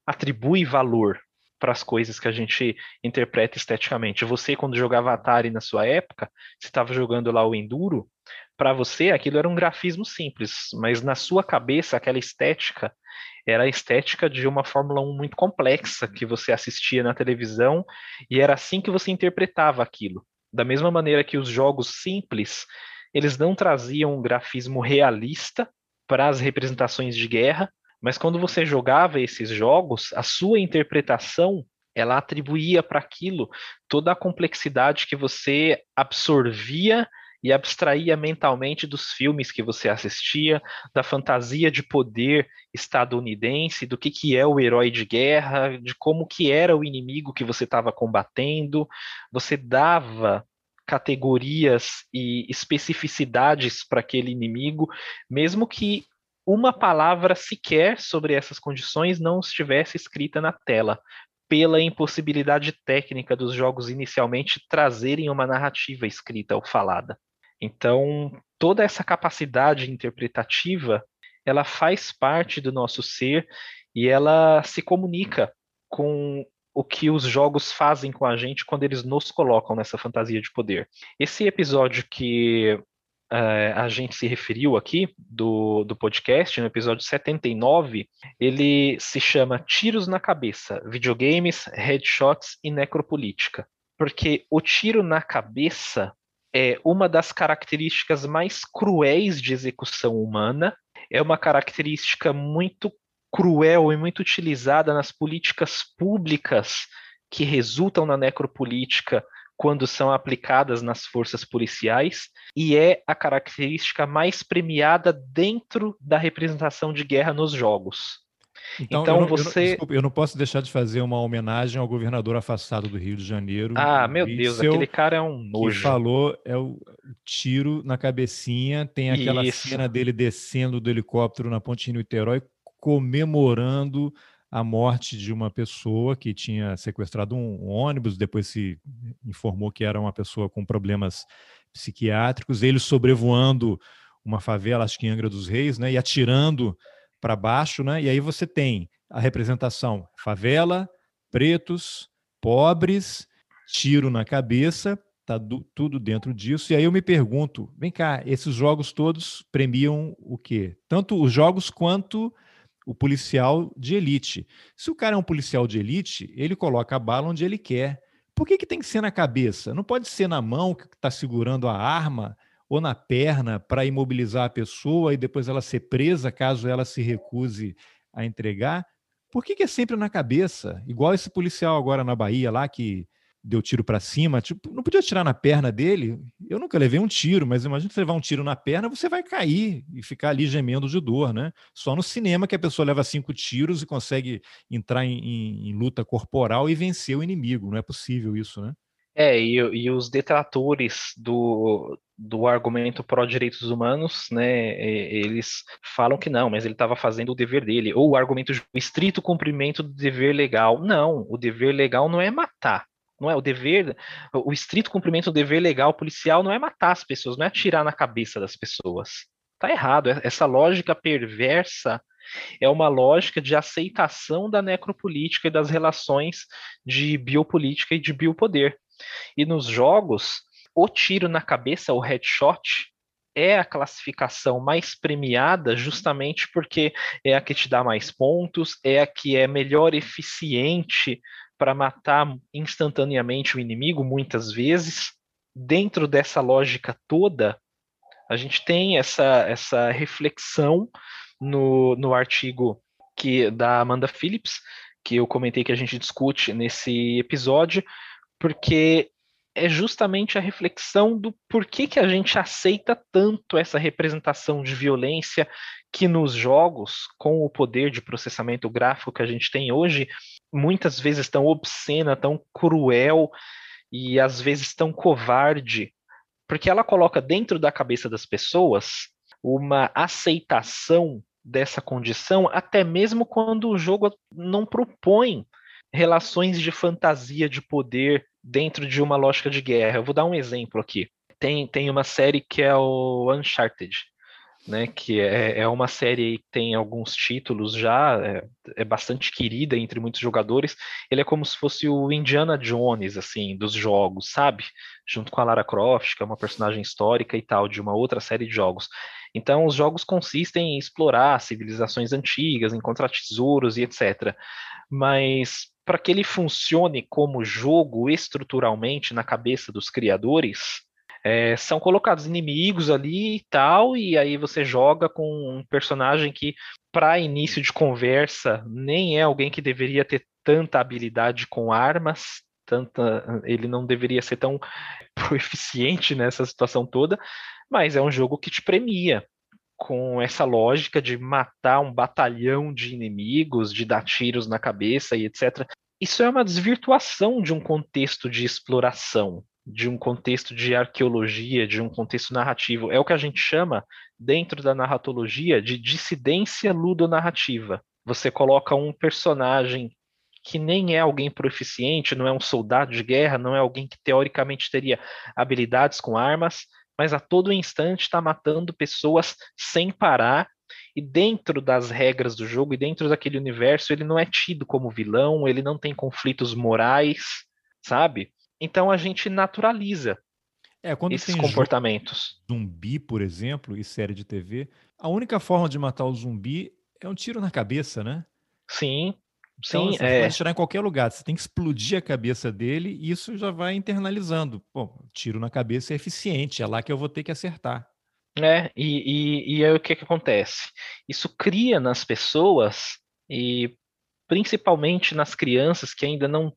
atribui valor para as coisas que a gente interpreta esteticamente. Você, quando jogava Atari na sua época, você estava jogando lá o Enduro, para você aquilo era um grafismo simples, mas na sua cabeça aquela estética era a estética de uma Fórmula 1 muito complexa que você assistia na televisão e era assim que você interpretava aquilo. Da mesma maneira que os jogos simples, eles não traziam um grafismo realista para as representações de guerra, mas quando você jogava esses jogos, a sua interpretação ela atribuía para aquilo toda a complexidade que você absorvia e abstraía mentalmente dos filmes que você assistia, da fantasia de poder estadunidense, do que, que é o herói de guerra, de como que era o inimigo que você estava combatendo. Você dava categorias e especificidades para aquele inimigo, mesmo que uma palavra sequer sobre essas condições não estivesse escrita na tela, pela impossibilidade técnica dos jogos inicialmente trazerem uma narrativa escrita ou falada. Então, toda essa capacidade interpretativa, ela faz parte do nosso ser e ela se comunica com o que os jogos fazem com a gente quando eles nos colocam nessa fantasia de poder. Esse episódio que uh, a gente se referiu aqui do, do podcast, no episódio 79, ele se chama Tiros na Cabeça: Videogames, Headshots e Necropolítica. Porque o tiro na cabeça é uma das características mais cruéis de execução humana, é uma característica muito cruel e muito utilizada nas políticas públicas que resultam na necropolítica quando são aplicadas nas forças policiais e é a característica mais premiada dentro da representação de guerra nos jogos. Então, então eu não, você. Eu não, desculpa, eu não posso deixar de fazer uma homenagem ao governador afastado do Rio de Janeiro. Ah, meu Deus, aquele cara é um nojo. Que falou é o tiro na cabecinha, tem aquela Isso. cena dele descendo do helicóptero na Ponte Niterói comemorando a morte de uma pessoa que tinha sequestrado um, ônibus, depois se informou que era uma pessoa com problemas psiquiátricos, ele sobrevoando uma favela, acho que em Angra dos Reis, né, e atirando para baixo, né, e aí você tem a representação favela, pretos, pobres, tiro na cabeça, tá do, tudo dentro disso, e aí eu me pergunto, vem cá, esses jogos todos premiam o quê? Tanto os jogos quanto o policial de elite. Se o cara é um policial de elite, ele coloca a bala onde ele quer. Por que, que tem que ser na cabeça? Não pode ser na mão que está segurando a arma ou na perna para imobilizar a pessoa e depois ela ser presa caso ela se recuse a entregar? Por que, que é sempre na cabeça? Igual esse policial agora na Bahia lá que deu tiro para cima, tipo, não podia tirar na perna dele. Eu nunca levei um tiro, mas imagina você levar um tiro na perna, você vai cair e ficar ali gemendo de dor, né? Só no cinema que a pessoa leva cinco tiros e consegue entrar em, em, em luta corporal e vencer o inimigo. Não é possível isso, né? É, e, e os detratores do, do argumento pró-direitos humanos, né, eles falam que não, mas ele estava fazendo o dever dele, ou o argumento o estrito cumprimento do dever legal. Não, o dever legal não é matar, não é o dever, o estrito cumprimento do dever legal policial não é matar as pessoas, não é atirar na cabeça das pessoas. Tá errado. É, essa lógica perversa é uma lógica de aceitação da necropolítica e das relações de biopolítica e de biopoder. E nos jogos, o tiro na cabeça, o headshot, é a classificação mais premiada justamente porque é a que te dá mais pontos, é a que é melhor eficiente para matar instantaneamente o inimigo, muitas vezes. Dentro dessa lógica toda, a gente tem essa, essa reflexão no, no artigo que da Amanda Phillips, que eu comentei que a gente discute nesse episódio, porque é justamente a reflexão do porquê que a gente aceita tanto essa representação de violência que nos jogos, com o poder de processamento gráfico que a gente tem hoje, muitas vezes tão obscena, tão cruel e às vezes tão covarde, porque ela coloca dentro da cabeça das pessoas uma aceitação dessa condição, até mesmo quando o jogo não propõe relações de fantasia de poder dentro de uma lógica de guerra. Eu vou dar um exemplo aqui. Tem, tem uma série que é o Uncharted, né, que é, é uma série que tem alguns títulos já, é, é, bastante querida entre muitos jogadores. Ele é como se fosse o Indiana Jones, assim, dos jogos, sabe? Junto com a Lara Croft, que é uma personagem histórica e tal, de uma outra série de jogos. Então, os jogos consistem em explorar civilizações antigas, encontrar tesouros e etc. Mas para que ele funcione como jogo estruturalmente na cabeça dos criadores, é, são colocados inimigos ali e tal, e aí você joga com um personagem que, para início de conversa, nem é alguém que deveria ter tanta habilidade com armas, tanta, ele não deveria ser tão proeficiente nessa situação toda, mas é um jogo que te premia com essa lógica de matar um batalhão de inimigos, de dar tiros na cabeça e etc. Isso é uma desvirtuação de um contexto de exploração de um contexto de arqueologia, de um contexto narrativo. É o que a gente chama, dentro da narratologia, de dissidência ludonarrativa. Você coloca um personagem que nem é alguém proficiente, não é um soldado de guerra, não é alguém que teoricamente teria habilidades com armas, mas a todo instante está matando pessoas sem parar. E dentro das regras do jogo e dentro daquele universo, ele não é tido como vilão, ele não tem conflitos morais, sabe? Então a gente naturaliza é, esses comportamentos. Zumbi, por exemplo, e série de TV, a única forma de matar o zumbi é um tiro na cabeça, né? Sim, então, Sim, você é... pode tirar em qualquer lugar, você tem que explodir a cabeça dele e isso já vai internalizando. Pô, tiro na cabeça é eficiente, é lá que eu vou ter que acertar. É, e, e, e aí o que, que acontece? Isso cria nas pessoas, e principalmente nas crianças que ainda não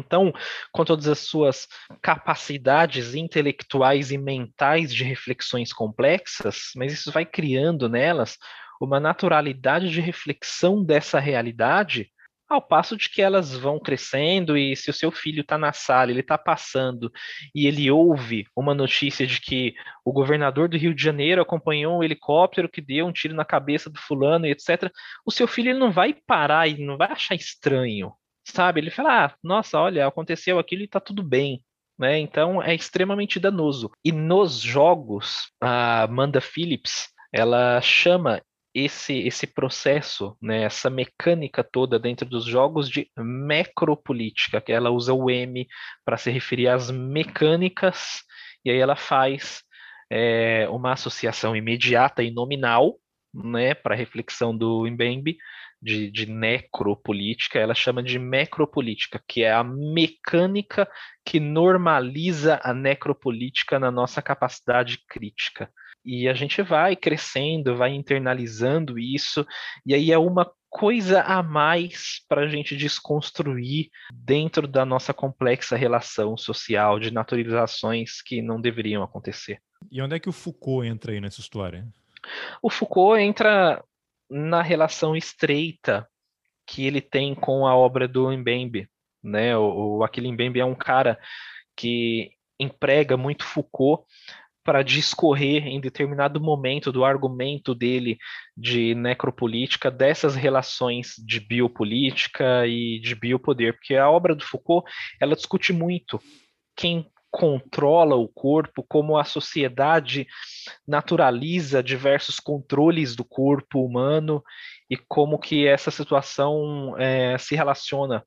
estão com todas as suas capacidades intelectuais e mentais de reflexões complexas, mas isso vai criando nelas uma naturalidade de reflexão dessa realidade ao passo de que elas vão crescendo e se o seu filho está na sala, ele está passando e ele ouve uma notícia de que o governador do Rio de Janeiro acompanhou um helicóptero que deu um tiro na cabeça do fulano e etc. O seu filho ele não vai parar e não vai achar estranho, sabe? Ele fala, ah, nossa, olha, aconteceu aquilo e está tudo bem. Né? Então é extremamente danoso. E nos jogos, a Amanda Phillips ela chama esse esse processo, né, essa mecânica toda dentro dos jogos de macropolítica, que ela usa o M para se referir às mecânicas, e aí ela faz é, uma associação imediata e nominal, né, para reflexão do Mbembe, de, de necropolítica, ela chama de macropolítica, que é a mecânica que normaliza a necropolítica na nossa capacidade crítica. E a gente vai crescendo, vai internalizando isso, e aí é uma coisa a mais para a gente desconstruir dentro da nossa complexa relação social de naturalizações que não deveriam acontecer. E onde é que o Foucault entra aí nessa história? O Foucault entra na relação estreita que ele tem com a obra do Mbembe, né? O, o Aquile Mbembe é um cara que emprega muito Foucault para discorrer em determinado momento do argumento dele de necropolítica dessas relações de biopolítica e de biopoder, porque a obra do Foucault ela discute muito quem controla o corpo, como a sociedade naturaliza diversos controles do corpo humano e como que essa situação é, se relaciona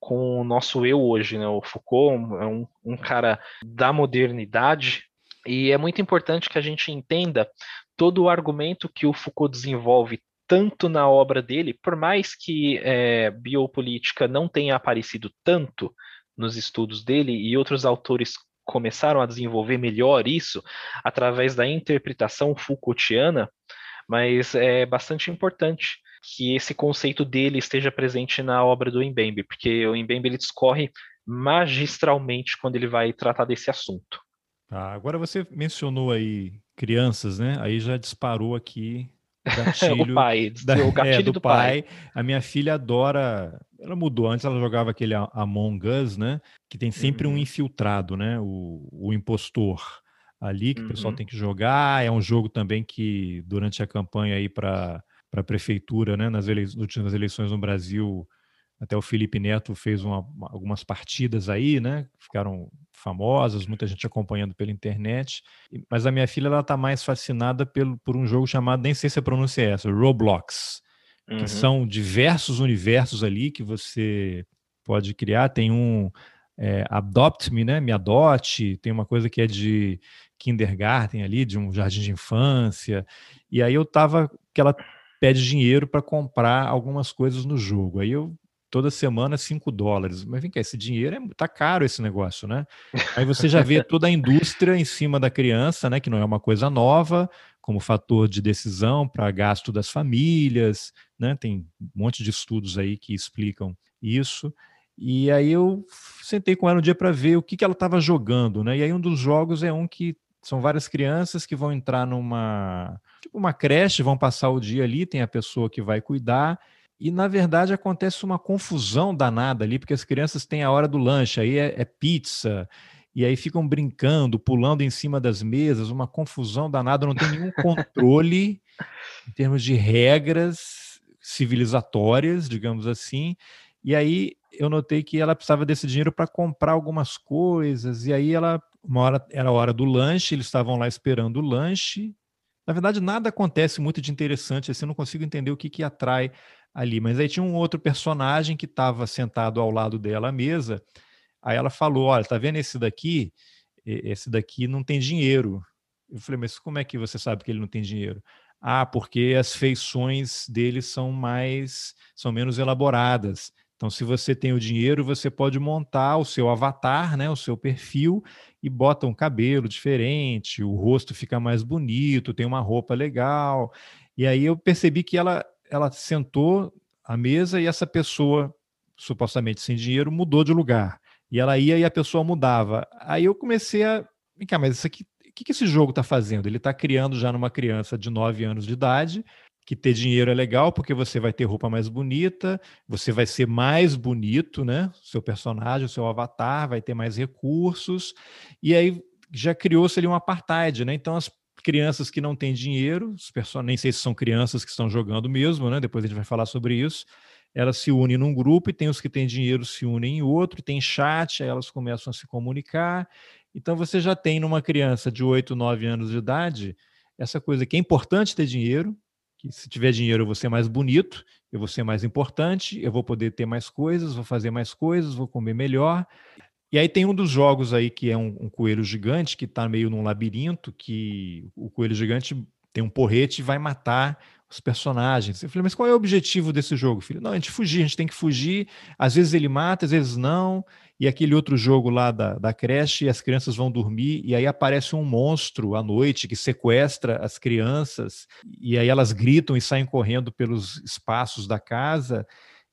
com o nosso eu hoje, né? O Foucault é um, um cara da modernidade, e é muito importante que a gente entenda todo o argumento que o Foucault desenvolve tanto na obra dele, por mais que é, biopolítica não tenha aparecido tanto nos estudos dele e outros autores começaram a desenvolver melhor isso através da interpretação Foucaultiana, mas é bastante importante que esse conceito dele esteja presente na obra do Mbembe, porque o Mbembe ele discorre magistralmente quando ele vai tratar desse assunto. Ah, agora você mencionou aí crianças, né? Aí já disparou aqui o gatilho. o pai, da, o gatilho é, do, do pai. pai. A minha filha adora. Ela mudou. Antes ela jogava aquele Among Us, né? Que tem sempre uhum. um infiltrado, né? O, o impostor ali que uhum. o pessoal uhum. tem que jogar. É um jogo também que durante a campanha aí para para a prefeitura, né? Nas últimas eleições no Brasil, até o Felipe Neto fez uma, algumas partidas aí, né? Ficaram famosas, muita gente acompanhando pela internet. Mas a minha filha ela está mais fascinada pelo, por um jogo chamado, nem sei se a pronúncia é essa, Roblox, uhum. que são diversos universos ali que você pode criar. Tem um é, Adopt Me, né? Me adote. Tem uma coisa que é de kindergarten ali, de um jardim de infância. E aí eu tava que ela pede dinheiro para comprar algumas coisas no jogo. Aí eu toda semana 5 dólares. Mas vem cá, esse dinheiro é, tá caro esse negócio, né? Aí você já vê toda a indústria em cima da criança, né? Que não é uma coisa nova, como fator de decisão para gasto das famílias, né? Tem um monte de estudos aí que explicam isso. E aí eu sentei com ela um dia para ver o que, que ela estava jogando, né? E aí um dos jogos é um que são várias crianças que vão entrar numa tipo uma creche, vão passar o dia ali, tem a pessoa que vai cuidar e, na verdade, acontece uma confusão danada ali, porque as crianças têm a hora do lanche, aí é, é pizza, e aí ficam brincando, pulando em cima das mesas, uma confusão danada, não tem nenhum controle em termos de regras civilizatórias, digamos assim. E aí eu notei que ela precisava desse dinheiro para comprar algumas coisas, e aí ela, uma hora era a hora do lanche, eles estavam lá esperando o lanche. Na verdade, nada acontece muito de interessante, assim, eu não consigo entender o que, que atrai ali. Mas aí tinha um outro personagem que estava sentado ao lado dela à mesa. Aí ela falou: Olha, tá vendo esse daqui? Esse daqui não tem dinheiro. Eu falei: Mas como é que você sabe que ele não tem dinheiro? Ah, porque as feições dele são mais, são menos elaboradas. Então, se você tem o dinheiro, você pode montar o seu avatar, né, o seu perfil, e bota um cabelo diferente, o rosto fica mais bonito, tem uma roupa legal. E aí eu percebi que ela ela sentou à mesa e essa pessoa, supostamente sem dinheiro, mudou de lugar. E ela ia e a pessoa mudava. Aí eu comecei a. Vem cá, mas isso aqui, o que, que esse jogo está fazendo? Ele está criando já numa criança de 9 anos de idade que ter dinheiro é legal porque você vai ter roupa mais bonita, você vai ser mais bonito, né? Seu personagem, seu avatar vai ter mais recursos. E aí já criou-se ali um apartheid, né? Então as crianças que não têm dinheiro, nem sei se são crianças que estão jogando mesmo, né? Depois a gente vai falar sobre isso. Elas se unem num grupo e tem os que têm dinheiro se unem em outro, tem chat, aí elas começam a se comunicar. Então você já tem numa criança de 8, 9 anos de idade essa coisa que é importante ter dinheiro, que se tiver dinheiro eu vou ser mais bonito, eu vou ser mais importante, eu vou poder ter mais coisas, vou fazer mais coisas, vou comer melhor. E aí tem um dos jogos aí que é um, um coelho gigante que está meio num labirinto, que o coelho gigante tem um porrete e vai matar os personagens. Eu falei, mas qual é o objetivo desse jogo, filho? Não, a gente fugir, a gente tem que fugir. Às vezes ele mata, às vezes não. E aquele outro jogo lá da, da creche, as crianças vão dormir, e aí aparece um monstro à noite que sequestra as crianças, e aí elas gritam e saem correndo pelos espaços da casa.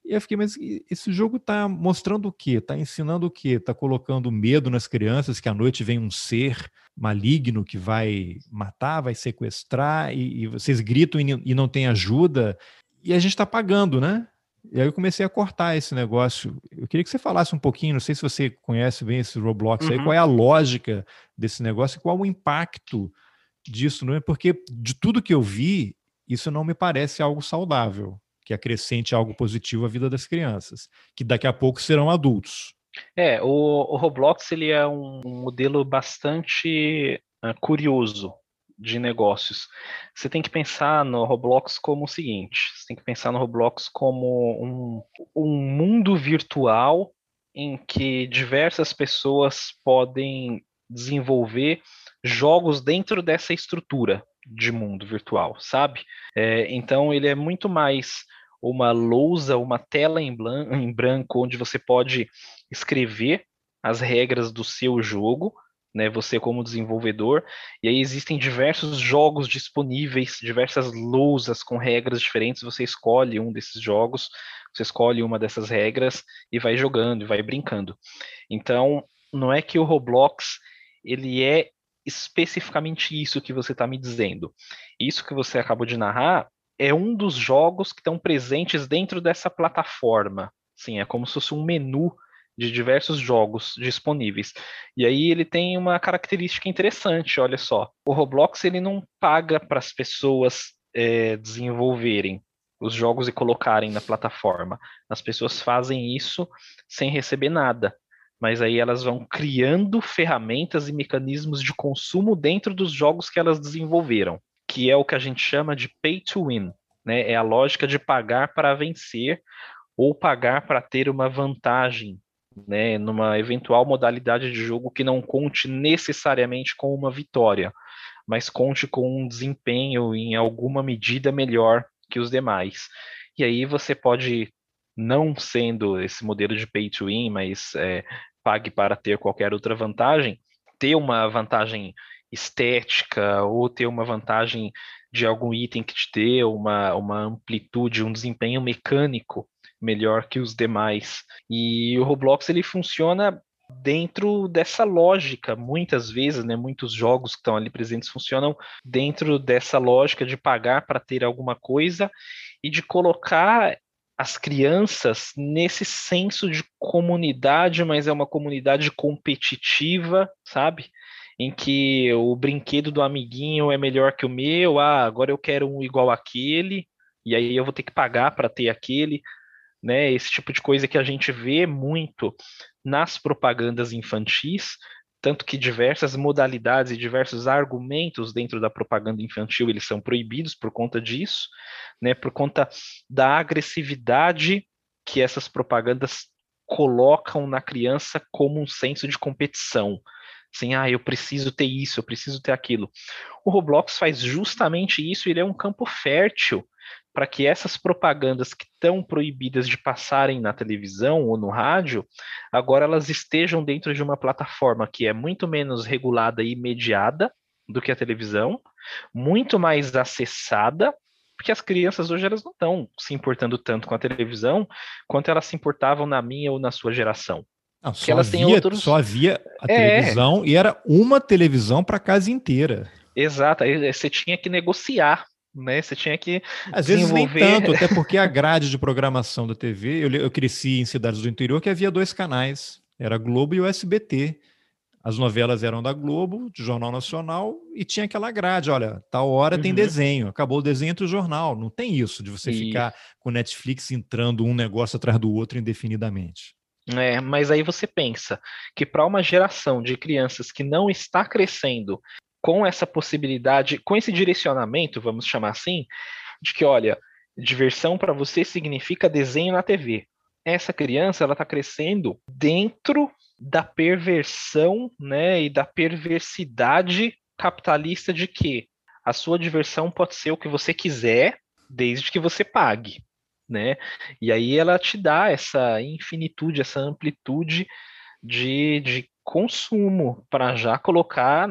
E eu fiquei, mas esse jogo está mostrando o quê? Está ensinando o quê? Está colocando medo nas crianças que à noite vem um ser maligno que vai matar, vai sequestrar, e, e vocês gritam e, e não tem ajuda, e a gente está pagando, né? E aí eu comecei a cortar esse negócio. Eu queria que você falasse um pouquinho, não sei se você conhece bem esse Roblox uhum. aí, qual é a lógica desse negócio e qual o impacto disso, não é? Porque de tudo que eu vi, isso não me parece algo saudável que acrescente algo positivo à vida das crianças, que daqui a pouco serão adultos. É, o, o Roblox ele é um, modelo bastante uh, curioso de negócios. Você tem que pensar no Roblox como o seguinte: você tem que pensar no Roblox como um, um mundo virtual em que diversas pessoas podem desenvolver jogos dentro dessa estrutura de mundo virtual, sabe? É, então ele é muito mais uma lousa, uma tela em, em branco onde você pode escrever as regras do seu jogo, né, você como desenvolvedor, e aí existem diversos jogos disponíveis, diversas lousas com regras diferentes, você escolhe um desses jogos, você escolhe uma dessas regras e vai jogando e vai brincando. Então, não é que o Roblox ele é especificamente isso que você está me dizendo. Isso que você acabou de narrar é um dos jogos que estão presentes dentro dessa plataforma. Sim, é como se fosse um menu de diversos jogos disponíveis. E aí ele tem uma característica interessante, olha só. O Roblox ele não paga para as pessoas é, desenvolverem os jogos e colocarem na plataforma. As pessoas fazem isso sem receber nada mas aí elas vão criando ferramentas e mecanismos de consumo dentro dos jogos que elas desenvolveram, que é o que a gente chama de pay to win, né? É a lógica de pagar para vencer ou pagar para ter uma vantagem, né, numa eventual modalidade de jogo que não conte necessariamente com uma vitória, mas conte com um desempenho em alguma medida melhor que os demais. E aí você pode não sendo esse modelo de pay to win, mas é, pague para ter qualquer outra vantagem, ter uma vantagem estética ou ter uma vantagem de algum item que te dê uma, uma amplitude, um desempenho mecânico melhor que os demais. E o Roblox ele funciona dentro dessa lógica, muitas vezes, né, muitos jogos que estão ali presentes funcionam dentro dessa lógica de pagar para ter alguma coisa e de colocar as crianças nesse senso de comunidade, mas é uma comunidade competitiva, sabe? Em que o brinquedo do amiguinho é melhor que o meu, ah, agora eu quero um igual aquele, e aí eu vou ter que pagar para ter aquele, né? Esse tipo de coisa que a gente vê muito nas propagandas infantis, tanto que diversas modalidades e diversos argumentos dentro da propaganda infantil eles são proibidos por conta disso, né, por conta da agressividade que essas propagandas colocam na criança como um senso de competição. Assim, ah, eu preciso ter isso, eu preciso ter aquilo. O Roblox faz justamente isso, ele é um campo fértil para que essas propagandas que estão proibidas de passarem na televisão ou no rádio, agora elas estejam dentro de uma plataforma que é muito menos regulada e mediada do que a televisão, muito mais acessada, porque as crianças hoje elas não estão se importando tanto com a televisão quanto elas se importavam na minha ou na sua geração. Não, só, elas havia, outros... só havia a é. televisão e era uma televisão para a casa inteira. Exato, você tinha que negociar né? Você tinha que Às vezes nem tanto, até porque a grade de programação da TV, eu, eu cresci em cidades do interior que havia dois canais, era Globo e o SBT. As novelas eram da Globo, de Jornal Nacional, e tinha aquela grade, olha, tal hora uhum. tem desenho, acabou o desenho entre o jornal. Não tem isso de você e... ficar com Netflix entrando um negócio atrás do outro indefinidamente. É, mas aí você pensa que para uma geração de crianças que não está crescendo com essa possibilidade, com esse direcionamento, vamos chamar assim, de que, olha, diversão para você significa desenho na TV. Essa criança, ela está crescendo dentro da perversão, né, e da perversidade capitalista de que a sua diversão pode ser o que você quiser, desde que você pague, né? E aí ela te dá essa infinitude, essa amplitude de, de consumo para já colocar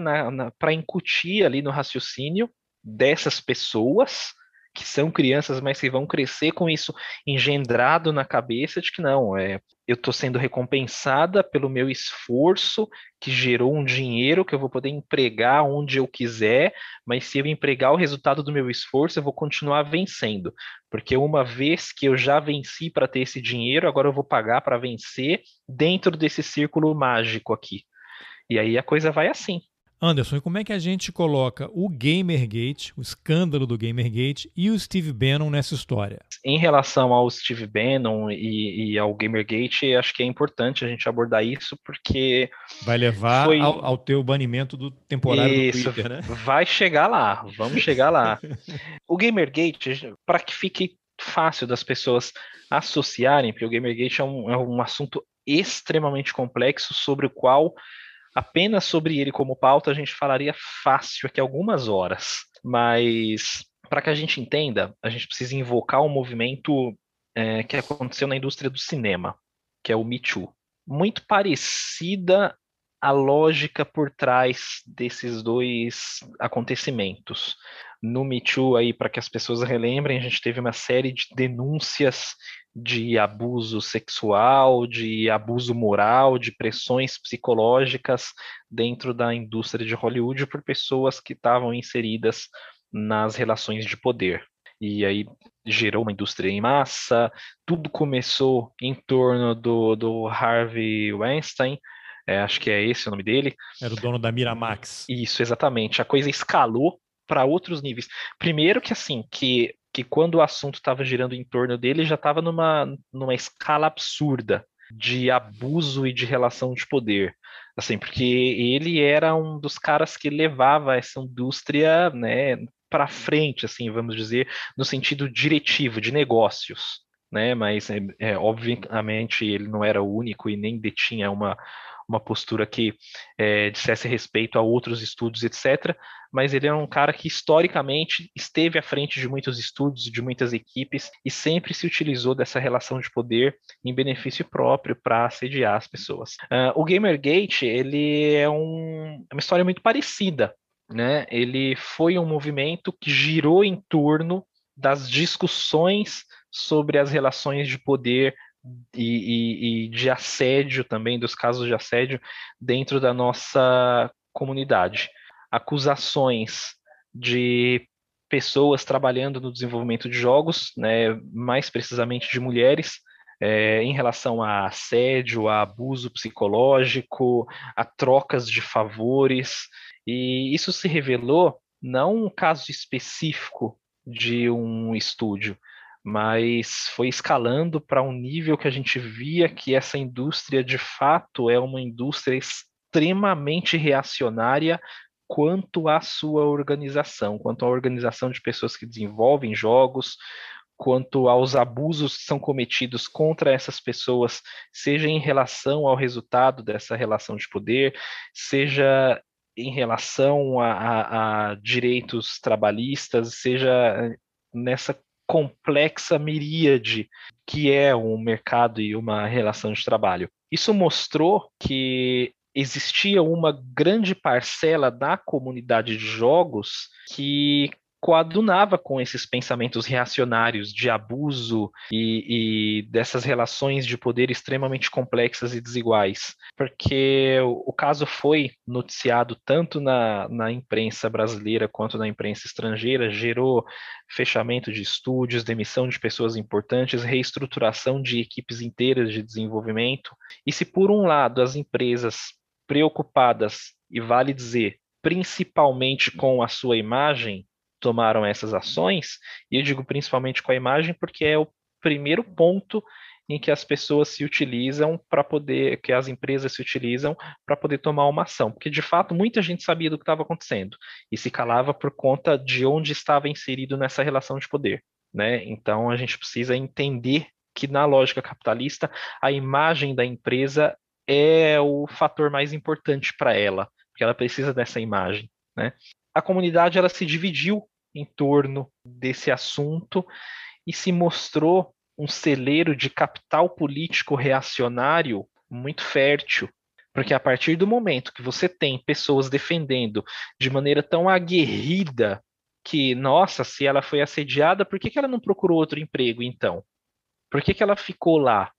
para incutir ali no raciocínio dessas pessoas que são crianças, mas que vão crescer com isso engendrado na cabeça de que não, é, eu estou sendo recompensada pelo meu esforço, que gerou um dinheiro que eu vou poder empregar onde eu quiser, mas se eu empregar o resultado do meu esforço, eu vou continuar vencendo. Porque uma vez que eu já venci para ter esse dinheiro, agora eu vou pagar para vencer dentro desse círculo mágico aqui. E aí a coisa vai assim. Anderson, e como é que a gente coloca o Gamergate, o escândalo do Gamergate e o Steve Bannon nessa história? Em relação ao Steve Bannon e, e ao Gamergate, acho que é importante a gente abordar isso porque vai levar foi... ao, ao, teu banimento do temporário isso, do Twitter, né? Vai chegar lá, vamos chegar lá. o Gamergate, para que fique fácil das pessoas associarem, porque o Gamergate é um, é um assunto extremamente complexo sobre o qual apenas sobre ele como pauta, a gente falaria fácil aqui algumas horas. Mas para que a gente entenda, a gente precisa invocar um movimento é, que aconteceu na indústria do cinema, que é o Me Too. Muito parecida a lógica por trás desses dois acontecimentos. No Me Too, aí, para que as pessoas relembrem, a gente teve uma série de denúncias de abuso sexual, de abuso moral, de pressões psicológicas dentro da indústria de Hollywood por pessoas que estavam inseridas nas relações de poder. E aí gerou uma indústria em massa, tudo começou em torno do, do Harvey Weinstein, é, acho que é esse o nome dele. Era o dono da Miramax. Isso, exatamente. A coisa escalou para outros níveis. Primeiro que assim, que que quando o assunto estava girando em torno dele, já estava numa, numa escala absurda de abuso e de relação de poder. Assim, porque ele era um dos caras que levava essa indústria, né, para frente, assim, vamos dizer, no sentido diretivo de negócios, né? Mas é, é, obviamente ele não era o único e nem detinha uma uma postura que é, dissesse respeito a outros estudos, etc. Mas ele é um cara que historicamente esteve à frente de muitos estudos, de muitas equipes e sempre se utilizou dessa relação de poder em benefício próprio para assediar as pessoas. Uh, o Gamergate ele é um, é uma história muito parecida. Né? Ele foi um movimento que girou em torno das discussões sobre as relações de poder e, e, e, de assédio também, dos casos de assédio dentro da nossa comunidade. Acusações de pessoas trabalhando no desenvolvimento de jogos, né, mais precisamente de mulheres, é, em relação a assédio, a abuso psicológico, a trocas de favores, e isso se revelou não um caso específico de um estúdio, mas foi escalando para um nível que a gente via que essa indústria de fato é uma indústria extremamente reacionária quanto à sua organização, quanto à organização de pessoas que desenvolvem jogos, quanto aos abusos que são cometidos contra essas pessoas, seja em relação ao resultado dessa relação de poder, seja em relação a, a, a direitos trabalhistas, seja nessa complexa miríade que é um mercado e uma relação de trabalho. Isso mostrou que existia uma grande parcela da comunidade de jogos que coadunava com esses pensamentos reacionários de abuso e, e, dessas relações de poder extremamente complexas e desiguais. Porque o, o caso foi noticiado tanto na, na imprensa brasileira quanto na imprensa estrangeira, gerou fechamento de estúdios, demissão de pessoas importantes, reestruturação de equipes inteiras de desenvolvimento. E se, por um lado, as empresas preocupadas, e vale dizer, principalmente com a sua imagem, tomaram essas ações, e eu digo principalmente com a imagem porque é o primeiro ponto em que as pessoas se utilizam para poder, que as empresas se utilizam para poder tomar uma ação, porque de fato muita gente sabia do que estava acontecendo e se calava por conta de onde estava inserido nessa relação de poder, né? Então a gente precisa entender que na lógica capitalista a imagem da empresa é o fator mais importante para ela, porque ela precisa dessa imagem, né? A comunidade ela se dividiu em torno desse assunto e se mostrou um celeiro de capital político reacionário muito fértil. Porque a partir do momento que você tem pessoas defendendo de maneira tão aguerrida que, nossa, se ela foi assediada, por que, que ela não procurou outro emprego então? Por que, que ela ficou lá?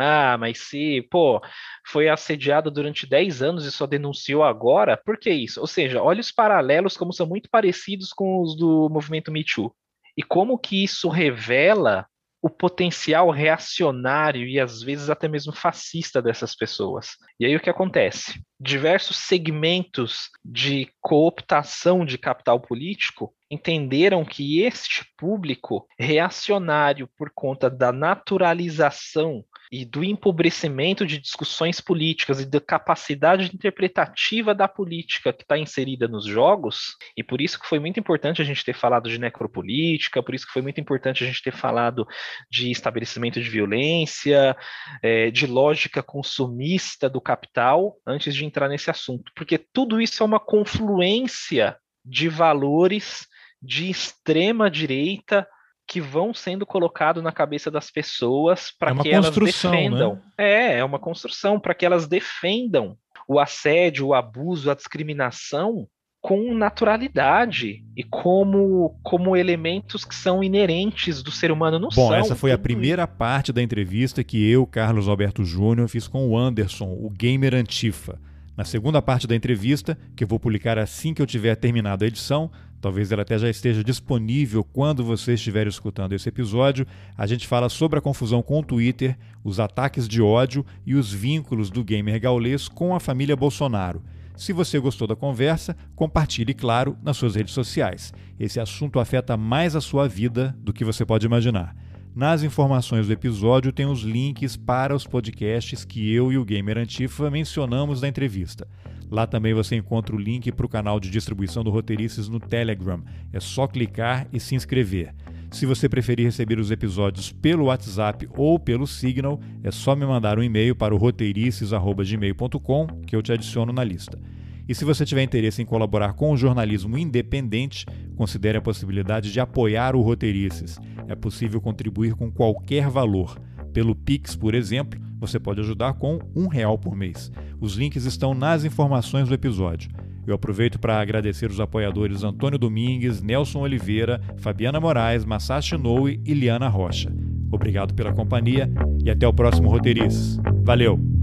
Ah, mas se, pô, foi assediada durante 10 anos e só denunciou agora, por que isso? Ou seja, olha os paralelos como são muito parecidos com os do movimento Me Too. E como que isso revela o potencial reacionário e às vezes até mesmo fascista dessas pessoas. E aí o que acontece? Diversos segmentos de cooptação de capital político entenderam que este público reacionário por conta da naturalização e do empobrecimento de discussões políticas e da capacidade interpretativa da política que está inserida nos jogos, e por isso que foi muito importante a gente ter falado de necropolítica, por isso que foi muito importante a gente ter falado de estabelecimento de violência, é, de lógica consumista do capital, antes de entrar nesse assunto, porque tudo isso é uma confluência de valores de extrema direita que vão sendo colocados na cabeça das pessoas para é que elas defendam. Né? É, é uma construção para que elas defendam o assédio, o abuso, a discriminação com naturalidade e como, como elementos que são inerentes do ser humano no Bom, essa foi a primeira parte da entrevista que eu, Carlos Alberto Júnior, fiz com o Anderson, o gamer Antifa. Na segunda parte da entrevista, que eu vou publicar assim que eu tiver terminado a edição, talvez ela até já esteja disponível quando você estiver escutando esse episódio. A gente fala sobre a confusão com o Twitter, os ataques de ódio e os vínculos do gamer gaulês com a família Bolsonaro. Se você gostou da conversa, compartilhe, claro, nas suas redes sociais. Esse assunto afeta mais a sua vida do que você pode imaginar. Nas informações do episódio tem os links para os podcasts que eu e o Gamer Antifa mencionamos na entrevista. Lá também você encontra o link para o canal de distribuição do Roteirices no Telegram. É só clicar e se inscrever. Se você preferir receber os episódios pelo WhatsApp ou pelo Signal, é só me mandar um e-mail para o roteirices.gmail.com que eu te adiciono na lista. E se você tiver interesse em colaborar com o jornalismo independente, considere a possibilidade de apoiar o Roteirices. É possível contribuir com qualquer valor. Pelo Pix, por exemplo, você pode ajudar com um real por mês. Os links estão nas informações do episódio. Eu aproveito para agradecer os apoiadores Antônio Domingues, Nelson Oliveira, Fabiana Moraes, Masashi Noe e Liana Rocha. Obrigado pela companhia e até o próximo Roteirices. Valeu!